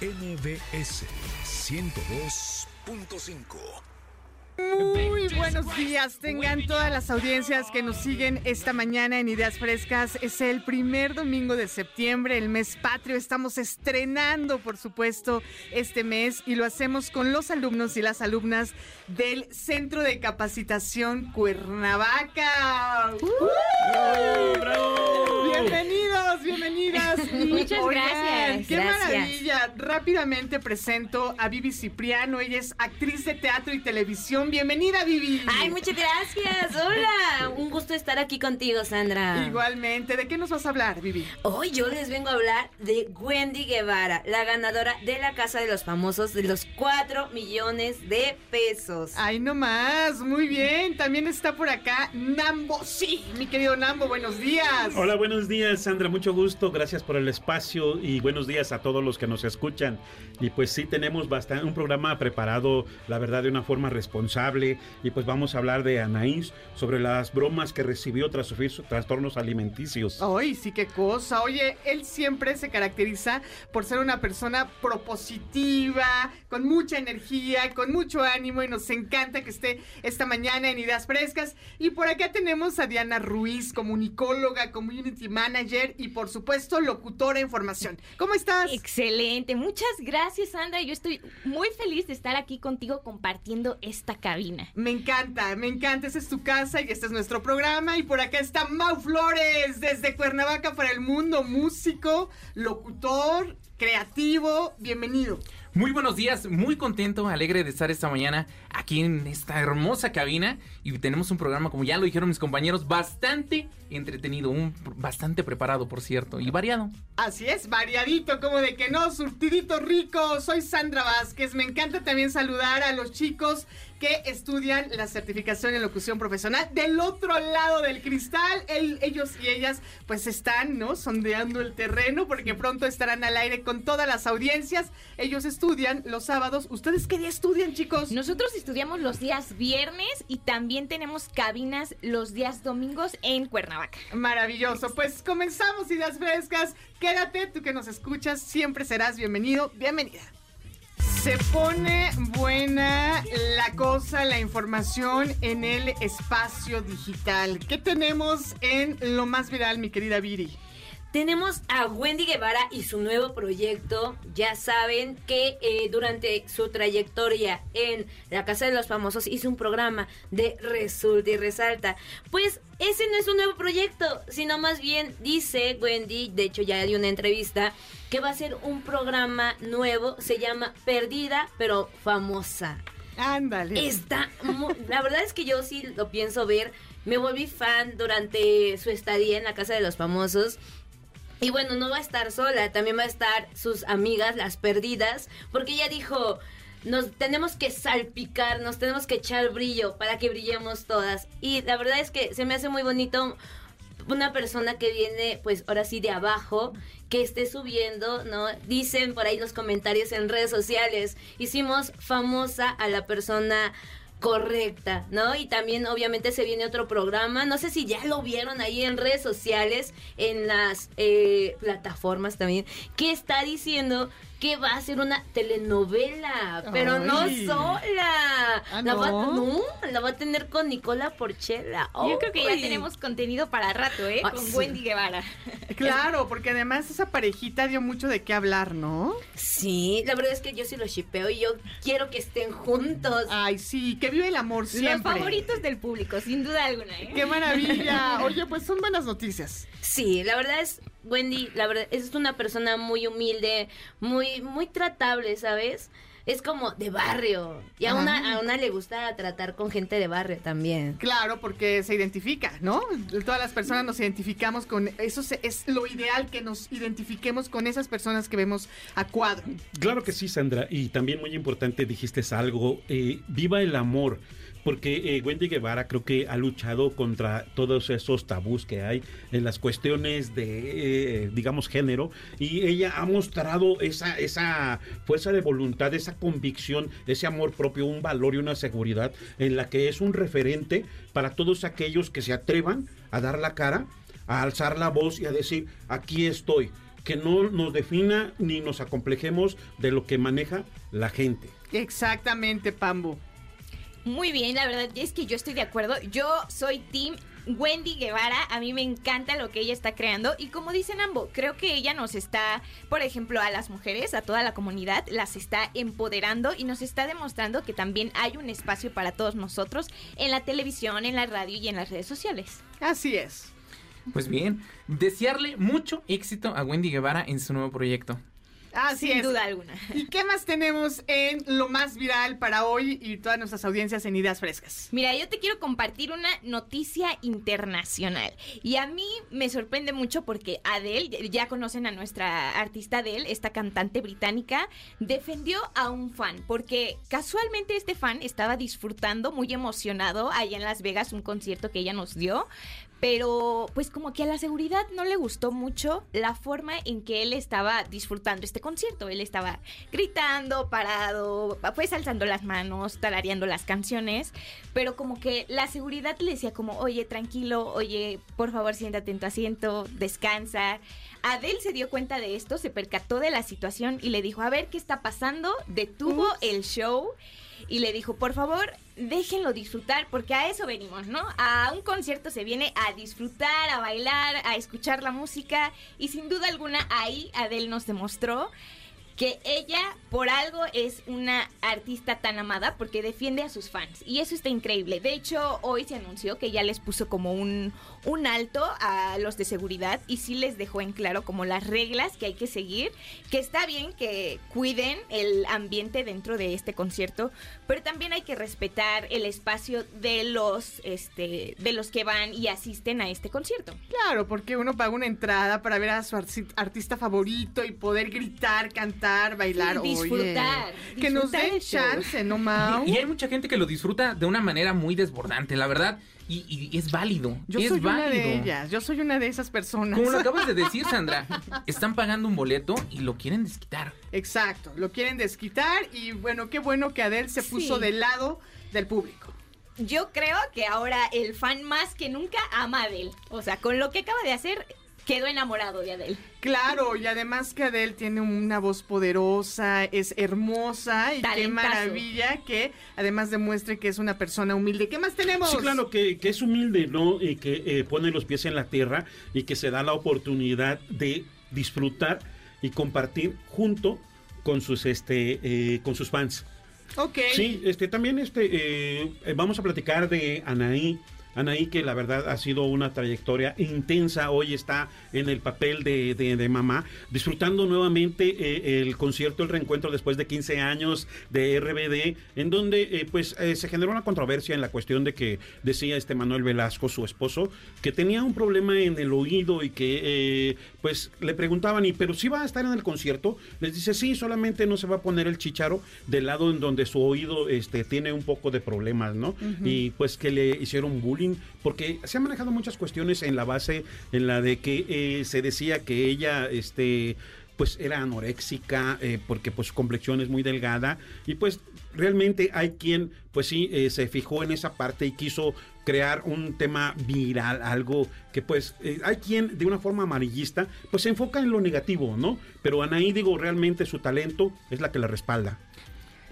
MBS 102.5. Muy buenos días, tengan todas las audiencias que nos siguen esta mañana en Ideas Frescas. Es el primer domingo de septiembre, el mes patrio. Estamos estrenando, por supuesto, este mes y lo hacemos con los alumnos y las alumnas del Centro de Capacitación Cuernavaca. Bienvenidos, bienvenidas. Muchas gracias. Qué gracias. maravilla. Rápidamente presento a Vivi Cipriano. Ella es actriz de teatro y televisión. Bienvenida, Vivi. Ay, muchas gracias. Hola. Un gusto estar aquí contigo, Sandra. Igualmente. ¿De qué nos vas a hablar, Vivi? Hoy yo les vengo a hablar de Wendy Guevara, la ganadora de la Casa de los Famosos de los 4 millones de pesos. Ay, no más. Muy bien. También está por acá Nambo. Sí, mi querido Nambo. Buenos días. Hola, buenos días, Sandra. Mucho gusto. Gracias por el espacio y buenos días a todos los que nos escuchan. Y pues sí, tenemos bastante, un programa preparado, la verdad, de una forma responsable. Y pues vamos a hablar de Anaís sobre las bromas que recibió tras sufrir sus trastornos alimenticios. Ay, sí, qué cosa. Oye, él siempre se caracteriza por ser una persona propositiva, con mucha energía, con mucho ánimo y nos encanta que esté esta mañana en Ideas Frescas. Y por acá tenemos a Diana Ruiz, comunicóloga, community manager y por supuesto locutora en formación. ¿Cómo estás? Excelente, muchas gracias Sandra. Yo estoy muy feliz de estar aquí contigo compartiendo esta cabina. Me encanta, me encanta. Esta es tu casa y este es nuestro programa. Y por acá está Mau Flores, desde Cuernavaca para el mundo, músico, locutor, creativo. Bienvenido. Muy buenos días, muy contento, alegre de estar esta mañana aquí en esta hermosa cabina y tenemos un programa, como ya lo dijeron mis compañeros, bastante entretenido, un bastante preparado, por cierto, y variado. Así es, variadito, como de que no, surtidito rico. Soy Sandra Vázquez. Me encanta también saludar a los chicos que estudian la certificación en locución profesional. Del otro lado del cristal, el- ellos y ellas pues están, ¿no? Sondeando el terreno porque pronto estarán al aire con todas las audiencias. Ellos estudian los sábados. ¿Ustedes qué día estudian, chicos? Nosotros estudiamos los días viernes y también tenemos cabinas los días domingos en Cuernavaca. Maravilloso. Pues comenzamos ideas frescas. Quédate, tú que nos escuchas, siempre serás bienvenido, bienvenida. Se pone buena la cosa, la información en el espacio digital. ¿Qué tenemos en lo más viral, mi querida Viri? Tenemos a Wendy Guevara y su nuevo proyecto. Ya saben que eh, durante su trayectoria en la Casa de los Famosos hizo un programa de Resulta y Resalta. Pues ese no es un nuevo proyecto, sino más bien dice Wendy, de hecho ya dio una entrevista, que va a ser un programa nuevo, se llama Perdida pero famosa. Ándale. Está, la verdad es que yo sí lo pienso ver. Me volví fan durante su estadía en la Casa de los Famosos. Y bueno, no va a estar sola, también va a estar sus amigas, las perdidas, porque ella dijo, nos tenemos que salpicar, nos tenemos que echar brillo para que brillemos todas. Y la verdad es que se me hace muy bonito una persona que viene, pues ahora sí de abajo, que esté subiendo, ¿no? Dicen por ahí los comentarios en redes sociales, hicimos famosa a la persona correcta, ¿no? Y también obviamente se viene otro programa, no sé si ya lo vieron ahí en redes sociales, en las eh, plataformas también, que está diciendo que va a ser una telenovela, pero no sola. Ah, la va, ¿no? no, la va a tener con Nicola Porchela. Yo creo que ya tenemos contenido para rato, ¿eh? Con sí. Wendy Guevara. Claro, porque además esa parejita dio mucho de qué hablar, ¿no? Sí, la verdad es que yo sí los shipeo y yo quiero que estén juntos. Ay, sí, que vive el amor siempre. Los favoritos del público, sin duda alguna, ¿eh? Qué maravilla. Oye, pues son buenas noticias. Sí, la verdad es Wendy, la verdad, es una persona muy humilde, muy, muy tratable, ¿sabes? Es como de barrio. Y a una, a una le gusta tratar con gente de barrio también. Claro, porque se identifica, ¿no? Todas las personas nos identificamos con eso se- es lo ideal que nos identifiquemos con esas personas que vemos a cuadro. Claro que sí, Sandra. Y también muy importante, dijiste algo, eh, viva el amor. Porque eh, Wendy Guevara creo que ha luchado contra todos esos tabús que hay en las cuestiones de, eh, digamos, género. Y ella ha mostrado esa, esa fuerza de voluntad, esa convicción, ese amor propio, un valor y una seguridad en la que es un referente para todos aquellos que se atrevan a dar la cara, a alzar la voz y a decir, aquí estoy que no nos defina ni nos acomplejemos de lo que maneja la gente. Exactamente, Pambo. Muy bien, la verdad es que yo estoy de acuerdo. Yo soy Team Wendy Guevara, a mí me encanta lo que ella está creando y como dicen ambos, creo que ella nos está, por ejemplo, a las mujeres, a toda la comunidad, las está empoderando y nos está demostrando que también hay un espacio para todos nosotros en la televisión, en la radio y en las redes sociales. Así es. Pues bien, desearle mucho éxito a Wendy Guevara en su nuevo proyecto. Así Sin es. duda alguna. ¿Y qué más tenemos en lo más viral para hoy y todas nuestras audiencias en Ideas Frescas? Mira, yo te quiero compartir una noticia internacional. Y a mí me sorprende mucho porque Adele, ya conocen a nuestra artista Adele, esta cantante británica, defendió a un fan. Porque casualmente este fan estaba disfrutando, muy emocionado, allá en Las Vegas, un concierto que ella nos dio. Pero pues como que a la seguridad no le gustó mucho la forma en que él estaba disfrutando este concierto. Él estaba gritando, parado, pues alzando las manos, tarareando las canciones, pero como que la seguridad le decía como, oye, tranquilo, oye, por favor siéntate en tu asiento, descansa. Adele se dio cuenta de esto, se percató de la situación y le dijo, a ver qué está pasando, detuvo Ups. el show y le dijo, por favor, déjenlo disfrutar, porque a eso venimos, ¿no? A un concierto se viene a disfrutar, a bailar, a escuchar la música, y sin duda alguna ahí Adele nos demostró que ella por algo es una artista tan amada porque defiende a sus fans y eso está increíble. De hecho, hoy se anunció que ya les puso como un, un alto a los de seguridad y sí les dejó en claro como las reglas que hay que seguir, que está bien que cuiden el ambiente dentro de este concierto, pero también hay que respetar el espacio de los este de los que van y asisten a este concierto. Claro, porque uno paga una entrada para ver a su artista favorito y poder gritar, cantar, bailar. Sí, disfrutar, Oye, que nos disfrutar den chance, ¿no, Mau? Y, y hay mucha gente que lo disfruta de una manera muy desbordante, la verdad. Y, y es válido. Yo es soy válido. una de ellas, yo soy una de esas personas. Como lo acabas de decir, Sandra, están pagando un boleto y lo quieren desquitar. Exacto, lo quieren desquitar y bueno, qué bueno que Adele se puso Sí. del lado del público. Yo creo que ahora el fan más que nunca ama a Adele. O sea, con lo que acaba de hacer, quedó enamorado de Adele. Claro, y además que Adele tiene una voz poderosa, es hermosa y qué maravilla que además demuestre que es una persona humilde. ¿Qué más tenemos? Sí, claro, que, que es humilde, ¿no? Y que eh, pone los pies en la tierra y que se da la oportunidad de disfrutar y compartir junto con sus, este, eh, con sus fans. Ok. Sí, este, también este, eh, vamos a platicar de Anaí. Anaí, que la verdad ha sido una trayectoria intensa, hoy está en el papel de, de- de mamá, disfrutando nuevamente eh, el concierto, el reencuentro después de 15 años de RBD, en donde eh, pues eh, se generó una controversia en la cuestión de que decía este Manuel Velasco, su esposo, que tenía un problema en el oído y que pues le preguntaban, ¿y pero si va a estar en el concierto? Les dice, sí, solamente no se va a poner el chicharo del lado en donde su oído este, tiene un poco de problemas, ¿no? Y pues que le hicieron bullying, porque se han manejado muchas cuestiones en la base, en la de que eh, se decía que ella, este pues era anoréxica eh, porque pues su complexión es muy delgada y pues realmente hay quien pues sí eh, se fijó en esa parte y quiso crear un tema viral, algo que pues hay quien de una forma amarillista pues se enfoca en lo negativo, ¿no? Pero Anaí digo realmente su talento es la que la respalda.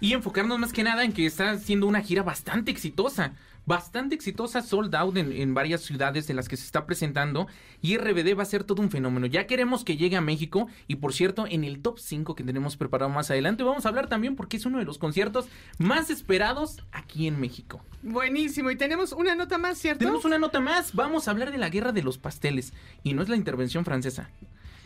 Y enfocarnos más que nada en que está haciendo una gira bastante exitosa. Bastante exitosa, sold out en, en varias ciudades en las que se está presentando. Y RBD va a ser todo un fenómeno. Ya queremos que llegue a México. Y por cierto, en el top 5 que tenemos preparado más adelante, vamos a hablar también porque es uno de los conciertos más esperados aquí en México. Buenísimo. Y tenemos una nota más, ¿cierto? Tenemos una nota más. Vamos a hablar de la guerra de los pasteles. Y no es la intervención francesa.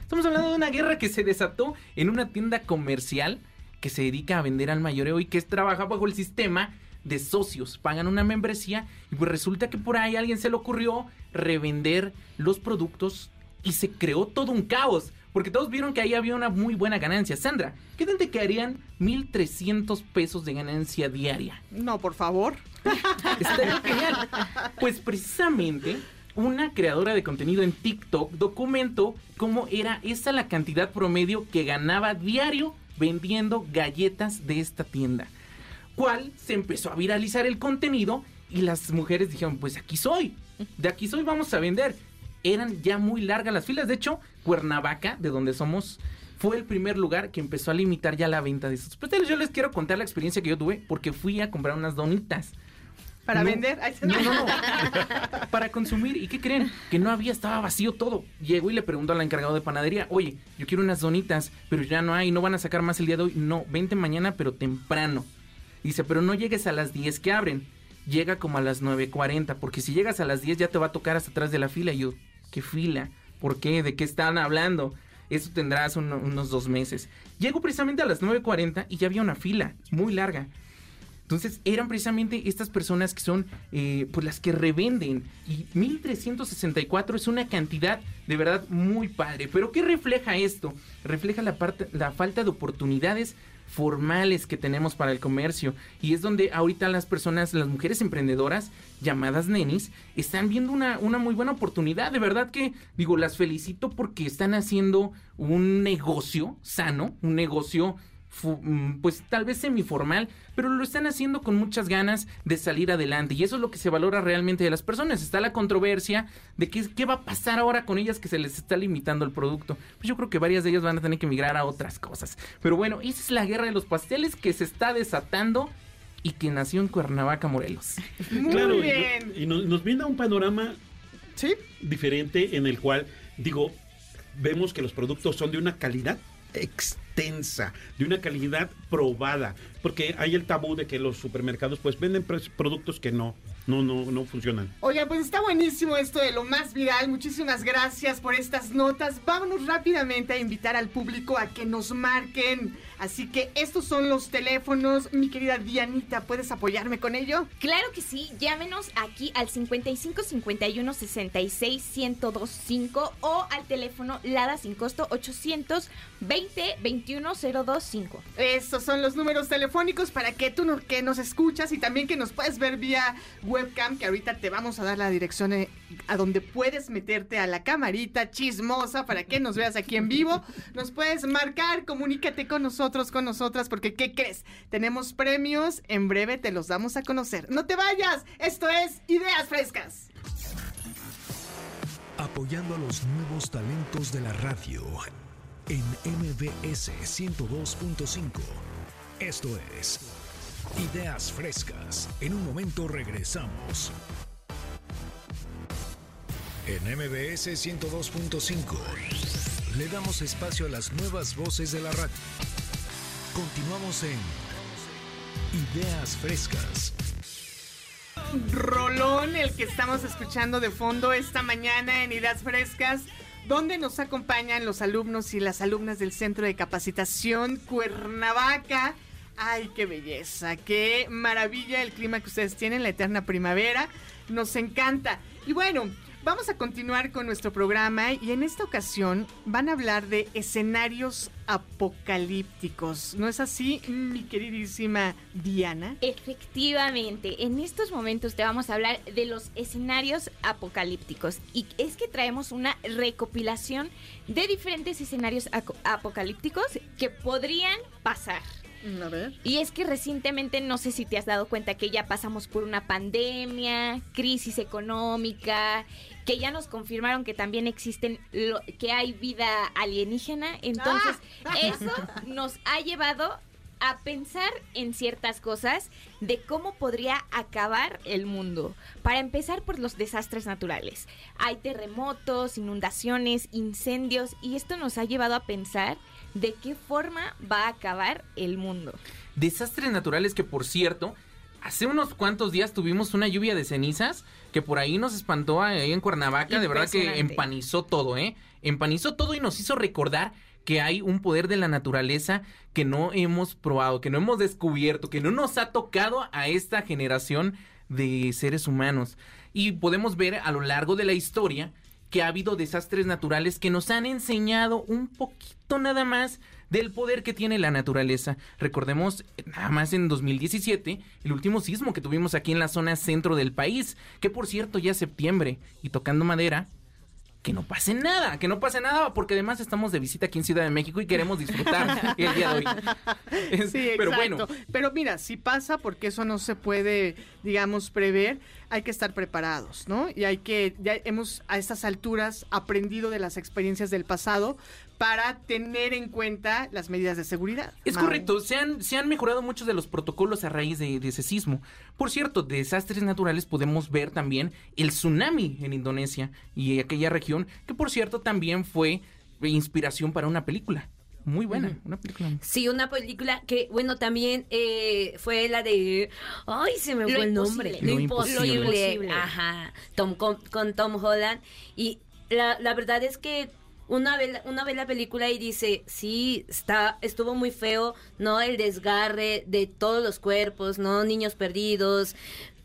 Estamos hablando de una guerra que se desató en una tienda comercial que se dedica a vender al mayoreo y que trabaja bajo el sistema de socios. Pagan una membresía y pues resulta que por ahí a alguien se le ocurrió revender los productos y se creó todo un caos. Porque todos vieron que ahí había una muy buena ganancia. Sandra, ¿qué tal te quedarían 1.300 pesos de ganancia diaria? No, por favor. Estaría genial. Pues precisamente una creadora de contenido en TikTok documentó cómo era esa la cantidad promedio que ganaba diario vendiendo galletas de esta tienda. Cual se empezó a viralizar el contenido y las mujeres dijeron, pues aquí soy, de aquí soy, vamos a vender. Eran ya muy largas las filas, de hecho, Cuernavaca, de donde somos, fue el primer lugar que empezó a limitar ya la venta de estos pasteles. Yo les quiero contar la experiencia que yo tuve porque fui a comprar unas donitas. ¿Para No, vender? No, no, no. Para consumir. ¿Y qué creen? Que no había, estaba vacío todo. Llegó y le preguntó al encargado de panadería, oye, yo quiero unas donitas, pero ya no hay, no van a sacar más el día de hoy. No, vente mañana, pero temprano. Dice, pero no llegues a las 10 que abren. Llega como a las 9.40, porque si llegas a las 10 ya te va a tocar hasta atrás de la fila. Y yo, ¿qué fila? ¿Por qué? ¿De qué están hablando? Eso tendrás un- unos dos meses. Llego precisamente a las 9.40 y ya había una fila muy larga. Entonces eran precisamente estas personas que son eh, pues las que revenden. Y 1364 es una cantidad de verdad muy padre. Pero ¿qué refleja esto? Refleja la, parte, la falta de oportunidades formales que tenemos para el comercio. Y es donde ahorita las personas, las mujeres emprendedoras, llamadas nenis, están viendo una, una muy buena oportunidad. De verdad que, digo, las felicito porque están haciendo un negocio sano, un negocio pues tal vez semiformal, pero lo están haciendo con muchas ganas de salir adelante. Y eso es lo que se valora realmente de las personas. Está la controversia de qué, qué va a pasar ahora con ellas que se les está limitando el producto. Pues yo creo que varias de ellas van a tener que migrar a otras cosas. Pero bueno, esa es la guerra de los pasteles que se está desatando y que nació en Cuernavaca, Morelos. Muy claro, y- bien. Y, nos, nos brinda un panorama Sí. diferente en el cual, digo, vemos que los productos son de una calidad de una calidad probada, porque hay el tabú de que los supermercados pues venden productos que no, no, no, no funcionan. Oiga, pues está buenísimo esto de lo más viral. Muchísimas gracias por estas notas. Vámonos rápidamente a invitar al público a que nos marquen. Así que estos son los teléfonos. Mi querida Dianita, ¿puedes apoyarme con ello? Claro que sí, llámenos aquí al 55 51 66 1025 o al teléfono Lada sin costo 800 20 21 025. Estos son los números telefónicos para que tú no- que nos escuchas y también que nos puedes ver vía webcam, que ahorita te vamos a dar la dirección eh, a donde puedes meterte a la camarita chismosa para que nos veas aquí en vivo. Nos puedes marcar, comunícate con nosotros, con nosotras, porque ¿qué crees? Tenemos premios, en breve te los damos a conocer. No te vayas, esto es Ideas Frescas. Apoyando a los nuevos talentos de la radio en MBS 102.5. Esto es Ideas Frescas. En un momento regresamos. En MBS 102.5 le damos espacio a las nuevas voces de la radio. Continuamos en Ideas Frescas. Rolón, el que estamos escuchando de fondo esta mañana en Ideas Frescas, donde nos acompañan los alumnos y las alumnas del Centro de Capacitación Cuernavaca. Ay, qué belleza, qué maravilla el clima que ustedes tienen, la eterna primavera. Nos encanta. Y bueno, vamos a continuar con nuestro programa y en esta ocasión van a hablar de escenarios apocalípticos. ¿No es así, mi queridísima Diana? Efectivamente, en estos momentos te vamos a hablar de los escenarios apocalípticos y es que traemos una recopilación de diferentes escenarios apocalípticos que podrían pasar. A ver. Y es que recientemente no sé si te has dado cuenta que ya pasamos por una pandemia, crisis económica, que ya nos confirmaron que también existen, lo- que hay vida alienígena. Entonces, eso nos ha llevado a pensar en ciertas cosas de cómo podría acabar el mundo. Para empezar por los desastres naturales. Hay terremotos, inundaciones, incendios y esto nos ha llevado a pensar de qué forma va a acabar el mundo. Desastres naturales que, por cierto, hace unos cuantos días tuvimos una lluvia de cenizas que por ahí nos espantó ahí en Cuernavaca. De verdad que empanizó todo, ¿eh? Empanizó todo y nos hizo recordar que hay un poder de la naturaleza que no hemos probado, que no hemos descubierto, que no nos ha tocado a esta generación de seres humanos. Y podemos ver a lo largo de la historia que ha habido desastres naturales que nos han enseñado un poquito nada más del poder que tiene la naturaleza. Recordemos nada más en 2017 el último sismo que tuvimos aquí en la zona centro del país, que por cierto ya es septiembre y tocando madera, que no pase nada, que no pase nada, porque además estamos de visita aquí en Ciudad de México y queremos disfrutar el día de hoy. Sí, pero exacto. bueno, Pero mira, si pasa, porque eso no se puede, digamos, prever, hay que estar preparados, ¿no? Y hay que, ya hemos a estas alturas aprendido de las experiencias del pasado para tener en cuenta las medidas de seguridad. Es Mau. correcto, se han, se han mejorado muchos de los protocolos a raíz de, de ese sismo. Por cierto, de desastres naturales podemos ver también el tsunami en Indonesia y aquella región, que por cierto también fue inspiración para una película. Muy buena, una película. Sí, una película que, bueno, también eh, fue la de... Ay, se me Lo fue el nombre. Lo Lo imposible. imposible. Ajá. Tom, con, con Tom Holland. Y la, la verdad es que una ve, una ve la película y dice, sí, está, estuvo muy feo, ¿no? El desgarre de todos los cuerpos, ¿no? Niños perdidos,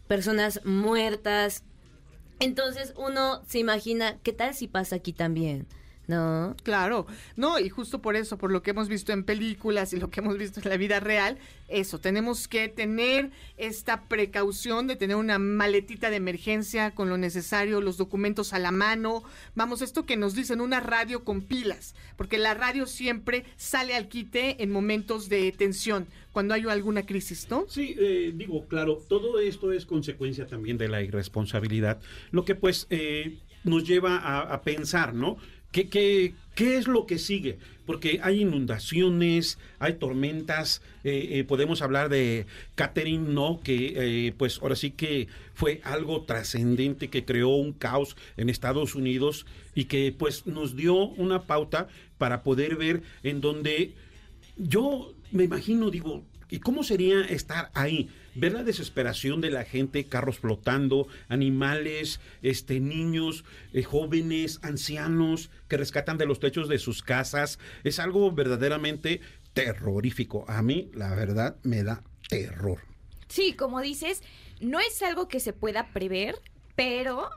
personas muertas. Entonces uno se imagina, ¿qué tal si pasa aquí también? ¿No? Claro, no, y justo por eso, por lo que hemos visto en películas y lo que hemos visto en la vida real, eso, tenemos que tener esta precaución de tener una maletita de emergencia con lo necesario, los documentos a la mano, vamos, esto que nos dicen, una radio con pilas, porque la radio siempre sale al quite en momentos de tensión, cuando hay alguna crisis, ¿no? Sí, eh, digo, claro, todo esto es consecuencia también de la irresponsabilidad, lo que pues eh, nos lleva a, a pensar, ¿no? ¿Qué, qué, qué es lo que sigue? Porque hay inundaciones, hay tormentas, eh, eh, podemos hablar de Catherine, ¿no? Que eh, pues ahora sí que fue algo trascendente que creó un caos en Estados Unidos y que pues nos dio una pauta para poder ver en donde yo me imagino, digo, ¿y cómo sería estar ahí? Ver la desesperación de la gente, carros flotando, animales, este, niños, eh, jóvenes, ancianos que rescatan de los techos de sus casas. Es algo verdaderamente terrorífico. A mí, la verdad, me da terror. Sí, como dices, no es algo que se pueda prever, pero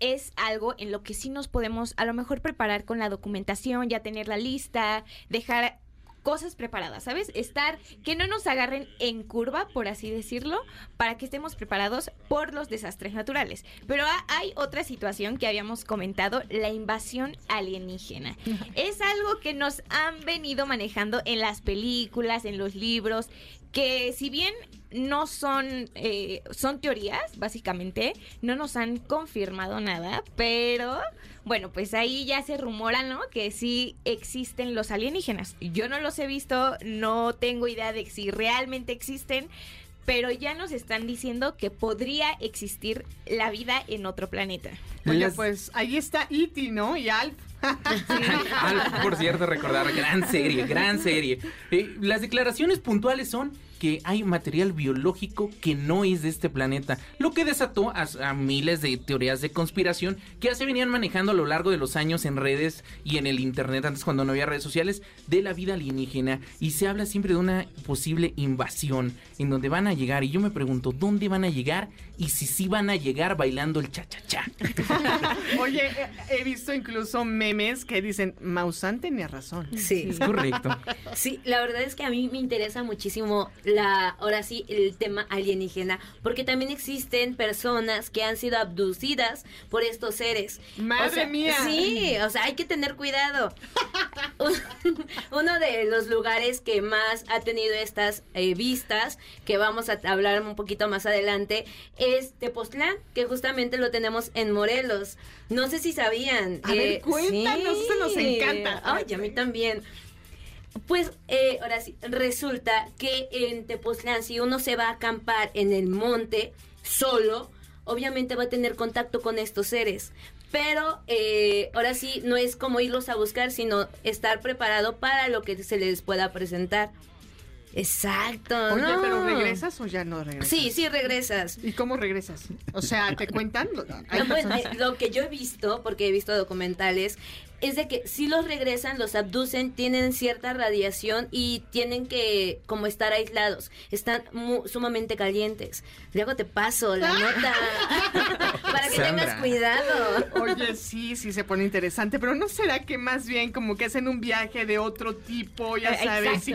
es algo en lo que sí nos podemos a lo mejor preparar con la documentación, ya tener la lista, dejar cosas preparadas, ¿sabes? Estar, que no nos agarren en curva, por así decirlo, para que estemos preparados por los desastres naturales. Pero ha- hay otra situación que habíamos comentado, la invasión alienígena. Es algo que nos han venido manejando en las películas, en los libros, que si bien no son, eh, son teorías, básicamente, no nos han confirmado nada, pero bueno, pues ahí ya se rumora, ¿no? Que sí existen los alienígenas. Yo no los he visto, no tengo idea de si realmente existen, pero ya nos están diciendo que podría existir la vida en otro planeta. Oye, pues ahí está Iti, ¿no? Y Alf. Por cierto, recordar, gran serie, gran serie. Eh, las declaraciones puntuales son que hay material biológico que no es de este planeta, lo que desató a, a miles de teorías de conspiración que ya se venían manejando a lo largo de los años en redes y en el internet, antes cuando no había redes sociales, de la vida alienígena. Y se habla siempre de una posible invasión en donde van a llegar. Y yo me pregunto, ¿dónde van a llegar? Y si sí van a llegar bailando el cha-cha-cha. Oye, he- he visto incluso memes que dicen, Maussan tenía razón. Sí. Es correcto. Sí, la verdad es que a mí me interesa muchísimo la, ahora sí, el tema alienígena, porque también existen personas que han sido abducidas por estos seres. ¡Madre O sea, mía! Sí, o sea, hay que tener cuidado. Uno de los lugares que más ha tenido estas eh, vistas, que vamos a hablar un poquito más adelante, es Tepoztlán, que justamente lo tenemos en Morelos. No sé si sabían. A ver, cuéntanos, eso nos encanta. Ay, a mí también. Pues eh, ahora sí, resulta que en Tepoztlán, si uno se va a acampar en el monte solo, obviamente va a tener contacto con estos seres. Pero eh, ahora sí, no es como irlos a buscar, sino estar preparado para lo que se les pueda presentar. Exacto. Oye, no. pero ¿regresas o ya no regresas? Sí, sí regresas. ¿Y cómo regresas? O sea, ¿te cuentan? No, bueno, personas- eh, lo que yo he visto, porque he visto documentales, es de que si los regresan, los abducen, tienen cierta radiación y tienen que como estar aislados. Están mu- sumamente calientes. Luego te paso la nota para que Sandra. tengas cuidado. Oye, sí, sí se pone interesante, pero ¿no será que más bien como que hacen un viaje de otro tipo, ya Eh, sabes.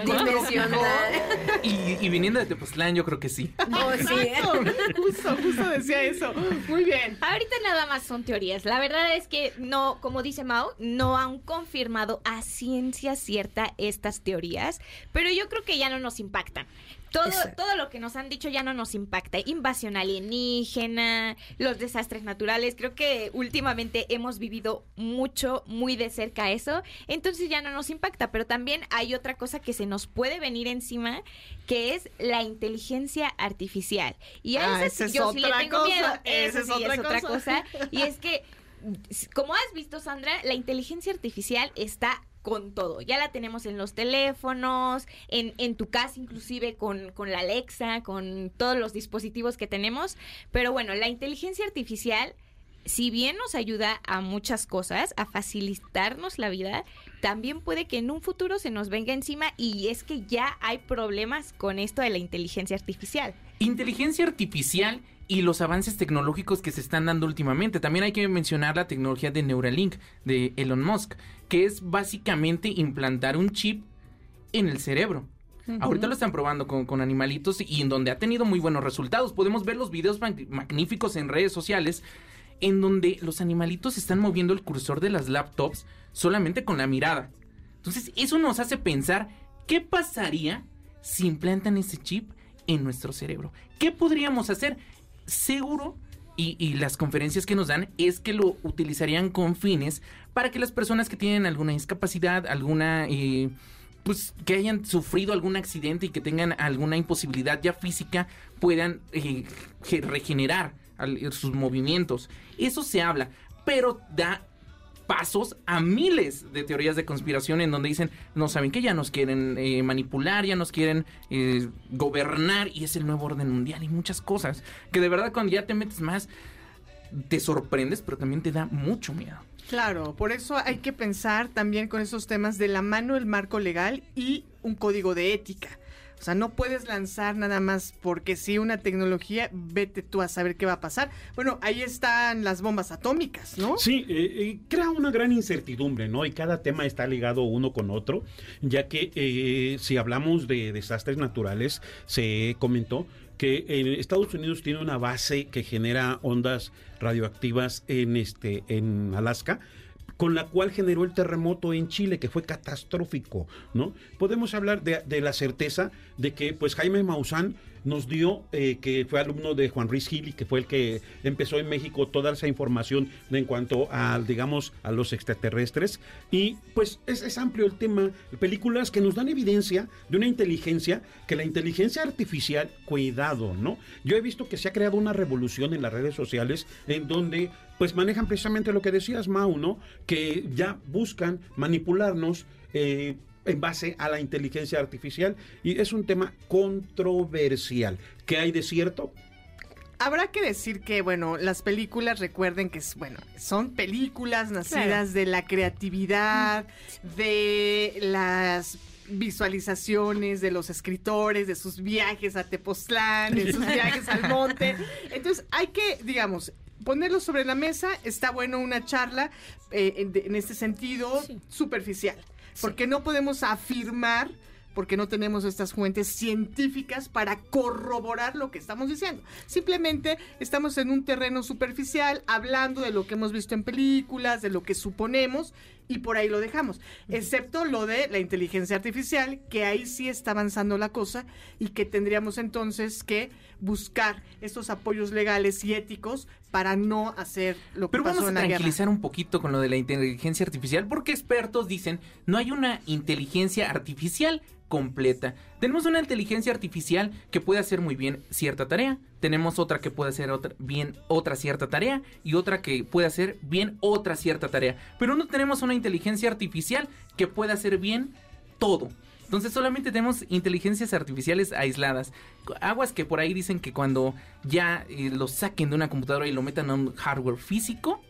Y, y viniendo de Tepoztlán, yo creo que sí. Oh, sí. Justo, justo decía eso. Muy bien. Ahorita nada más son teorías. La verdad es que no, como dice Mao, no han confirmado a ciencia cierta estas teorías, pero yo creo que ya no nos impactan. Todo, Exacto. todo lo que nos han dicho ya no nos impacta. Invasión alienígena, los desastres naturales. Creo que últimamente hemos vivido mucho, muy de cerca eso. Entonces ya no nos impacta. Pero también hay otra cosa que se nos puede venir encima, que es la inteligencia artificial. Y a Ah, esa sí- yo sí le tengo cosa, miedo. esa Eso es sí otra es otra cosa. Y es que, como has visto, Sandra, la inteligencia artificial está con todo. Ya la tenemos en los teléfonos, en, en tu casa inclusive con, con la Alexa, con todos los dispositivos que tenemos. Pero bueno, la inteligencia artificial, si bien nos ayuda a muchas cosas, a facilitarnos la vida, también puede que en un futuro se nos venga encima y es que ya hay problemas con esto de la inteligencia artificial. Inteligencia artificial y los avances tecnológicos que se están dando últimamente. También hay que mencionar la tecnología de Neuralink de Elon Musk, que es básicamente implantar un chip en el cerebro. Ahorita lo están probando con, con animalitos y en donde ha tenido muy buenos resultados. Podemos ver los videos mag- magníficos en redes sociales en donde los animalitos están moviendo el cursor de las laptops solamente con la mirada. Entonces, eso nos hace pensar qué pasaría si implantan ese chip en nuestro cerebro. ¿Qué podríamos hacer? Seguro, y, las conferencias que nos dan, es que lo utilizarían con fines para que las personas que tienen alguna discapacidad, alguna... eh, pues que hayan sufrido algún accidente y que tengan alguna imposibilidad ya física puedan eh, ge- regenerar sus movimientos. Eso se habla, pero da pasos a miles de teorías de conspiración en donde dicen, no saben que ya nos quieren eh, manipular, ya nos quieren eh, gobernar y es el nuevo orden mundial y muchas cosas que de verdad cuando ya te metes más te sorprendes, pero también te da mucho miedo. Claro, por eso hay que pensar también con esos temas de la mano el marco legal y un código de ética. O sea, no puedes lanzar nada más porque si una tecnología, vete tú a saber qué va a pasar. Bueno, ahí están las bombas atómicas, ¿no? Sí, eh, eh, crea una gran incertidumbre, ¿no? Y cada tema está ligado uno con otro, ya que eh, si hablamos de desastres naturales, se comentó que eh, Estados Unidos tiene una base que genera ondas radioactivas en este en Alaska con la cual generó el terremoto en Chile, que fue catastrófico, ¿no? Podemos hablar de, de la certeza de que, pues, Jaime Maussan nos dio, eh, que fue alumno de Juan Ruiz Gil y que fue el que empezó en México toda esa información en cuanto a, digamos, a los extraterrestres. Y, pues, es, es amplio el tema. Películas que nos dan evidencia de una inteligencia, que la inteligencia artificial, cuidado, ¿no? Yo he visto que se ha creado una revolución en las redes sociales en donde pues manejan precisamente lo que decías, Mau, ¿no? Que ya buscan manipularnos eh, en base a la inteligencia artificial y es un tema controversial. ¿Qué hay de cierto? Habrá que decir que, bueno, las películas, recuerden que, es- bueno, son películas nacidas de la creatividad, de las visualizaciones de los escritores, de sus viajes a Tepoztlán, de sus viajes al monte. Entonces, hay que, digamos, ponerlo sobre la mesa. Está bueno una charla eh, en este sentido superficial, porque no podemos afirmar porque no tenemos estas fuentes científicas para corroborar lo que estamos diciendo. Simplemente estamos en un terreno superficial, hablando de lo que hemos visto en películas, de lo que suponemos, y por ahí lo dejamos. Excepto lo de la inteligencia artificial, que ahí sí está avanzando la cosa, y que tendríamos entonces que buscar estos apoyos legales y éticos para no hacer lo que Pero pasó vamos a en la guerra. tranquilizar un poquito con lo de la inteligencia artificial, porque expertos dicen no hay una inteligencia artificial completa. Tenemos una inteligencia artificial que puede hacer muy bien cierta tarea, tenemos otra que puede hacer otra, bien otra cierta tarea y otra que puede hacer bien otra cierta tarea. Pero no tenemos una inteligencia artificial que pueda hacer bien todo. Entonces solamente tenemos inteligencias artificiales aisladas. Aguas que por ahí dicen que cuando ya eh, lo saquen de una computadora y lo metan a un hardware físico,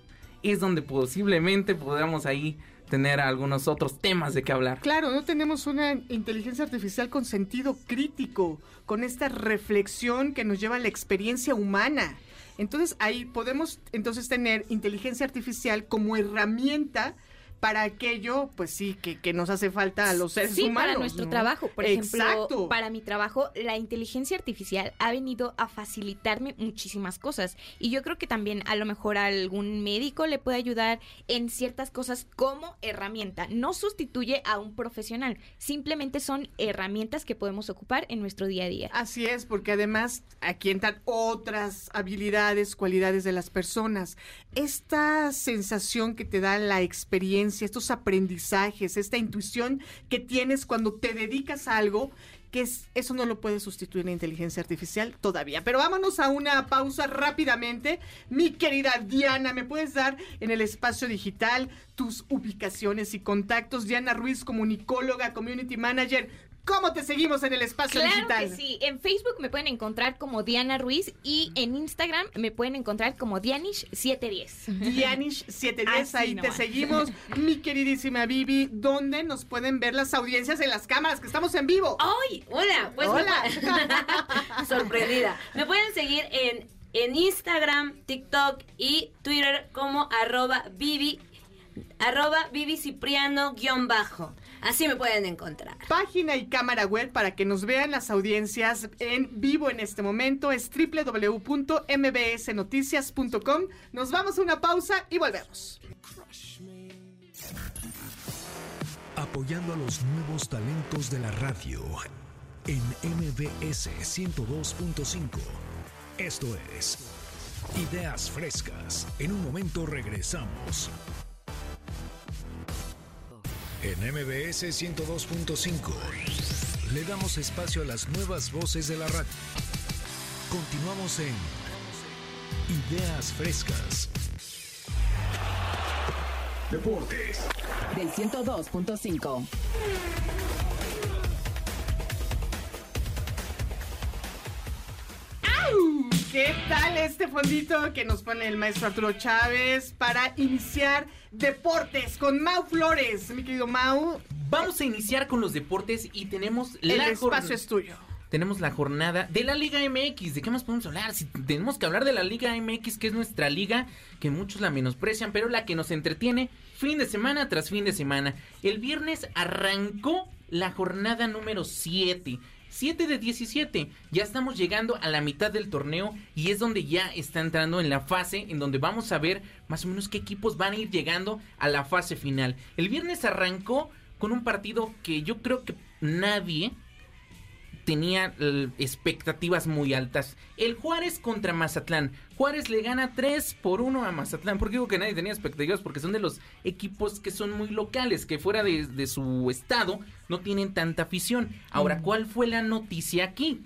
es donde posiblemente podamos ahí tener algunos otros temas de qué hablar. Claro, no tenemos una inteligencia artificial con sentido crítico, con esta reflexión que nos lleva a la experiencia humana. Entonces ahí podemos entonces tener inteligencia artificial como herramienta para aquello, pues sí, que, que nos hace falta a los seres sí, humanos. para nuestro ¿no? trabajo. Por ejemplo, Exacto. para mi trabajo, la inteligencia artificial ha venido a facilitarme muchísimas cosas. Y yo creo que también a lo mejor a algún médico le puede ayudar en ciertas cosas como herramienta. No sustituye a un profesional, simplemente son herramientas que podemos ocupar en nuestro día a día. Así es, porque además aquí entran otras habilidades, cualidades de las personas. Esta sensación que te da la experiencia, estos aprendizajes, esta intuición que tienes cuando te dedicas a algo, que es, eso no lo puede sustituir la inteligencia artificial todavía. Pero vámonos a una pausa rápidamente. Mi querida Diana, ¿me puedes dar en el espacio digital tus ubicaciones y contactos? Diana Ruiz, comunicóloga, community manager. ¿Cómo te seguimos en el espacio Claro digital? que sí. En Facebook me pueden encontrar como Diana Ruiz y en Instagram me pueden encontrar como Dianish710. Dianish710, Así ahí te seguimos. Mi queridísima Vivi, ¿dónde nos pueden ver las audiencias en las cámaras? Que estamos en vivo. ¡Ay! Hola, pues Hola. sorprendida. Me pueden seguir en, en Instagram, TikTok y Twitter como arroba Vivi, arroba Vivi Cipriano guion bajo. Así me pueden encontrar. Página y cámara web para que nos vean las audiencias en vivo en este momento es www.mbsnoticias.com. Nos vamos a una pausa y volvemos. Apoyando a los nuevos talentos de la radio en MBS 102.5. Esto es Ideas Frescas. En un momento regresamos. En MBS 102.5 le damos espacio a las nuevas voces de la radio. Continuamos en Ideas Frescas. Deportes. del 102.5. ¿Qué tal este fondito que nos pone el maestro Arturo Chávez para iniciar deportes con Mau Flores? Mi querido Mau, Vamos a iniciar con los deportes y tenemos el la espacio es tuyo. tenemos la jornada de la Liga MX. ¿De qué más podemos hablar? Si tenemos que hablar de la Liga MX, que es nuestra liga, que muchos la menosprecian, pero la que nos entretiene fin de semana tras fin de semana. El viernes arrancó la jornada número 7. 7 de 17. Ya estamos llegando a la mitad del torneo y es donde ya está entrando en la fase en donde vamos a ver más o menos qué equipos van a ir llegando a la fase final. El viernes arrancó con un partido que yo creo que nadie tenía eh, expectativas muy altas. El Juárez contra Mazatlán. Juárez le gana 3 por 1 a Mazatlán. ¿Por qué digo que nadie tenía expectativas? Porque son de los equipos que son muy locales, que fuera de, de su estado no tienen tanta afición. Ahora, ¿cuál fue la noticia aquí?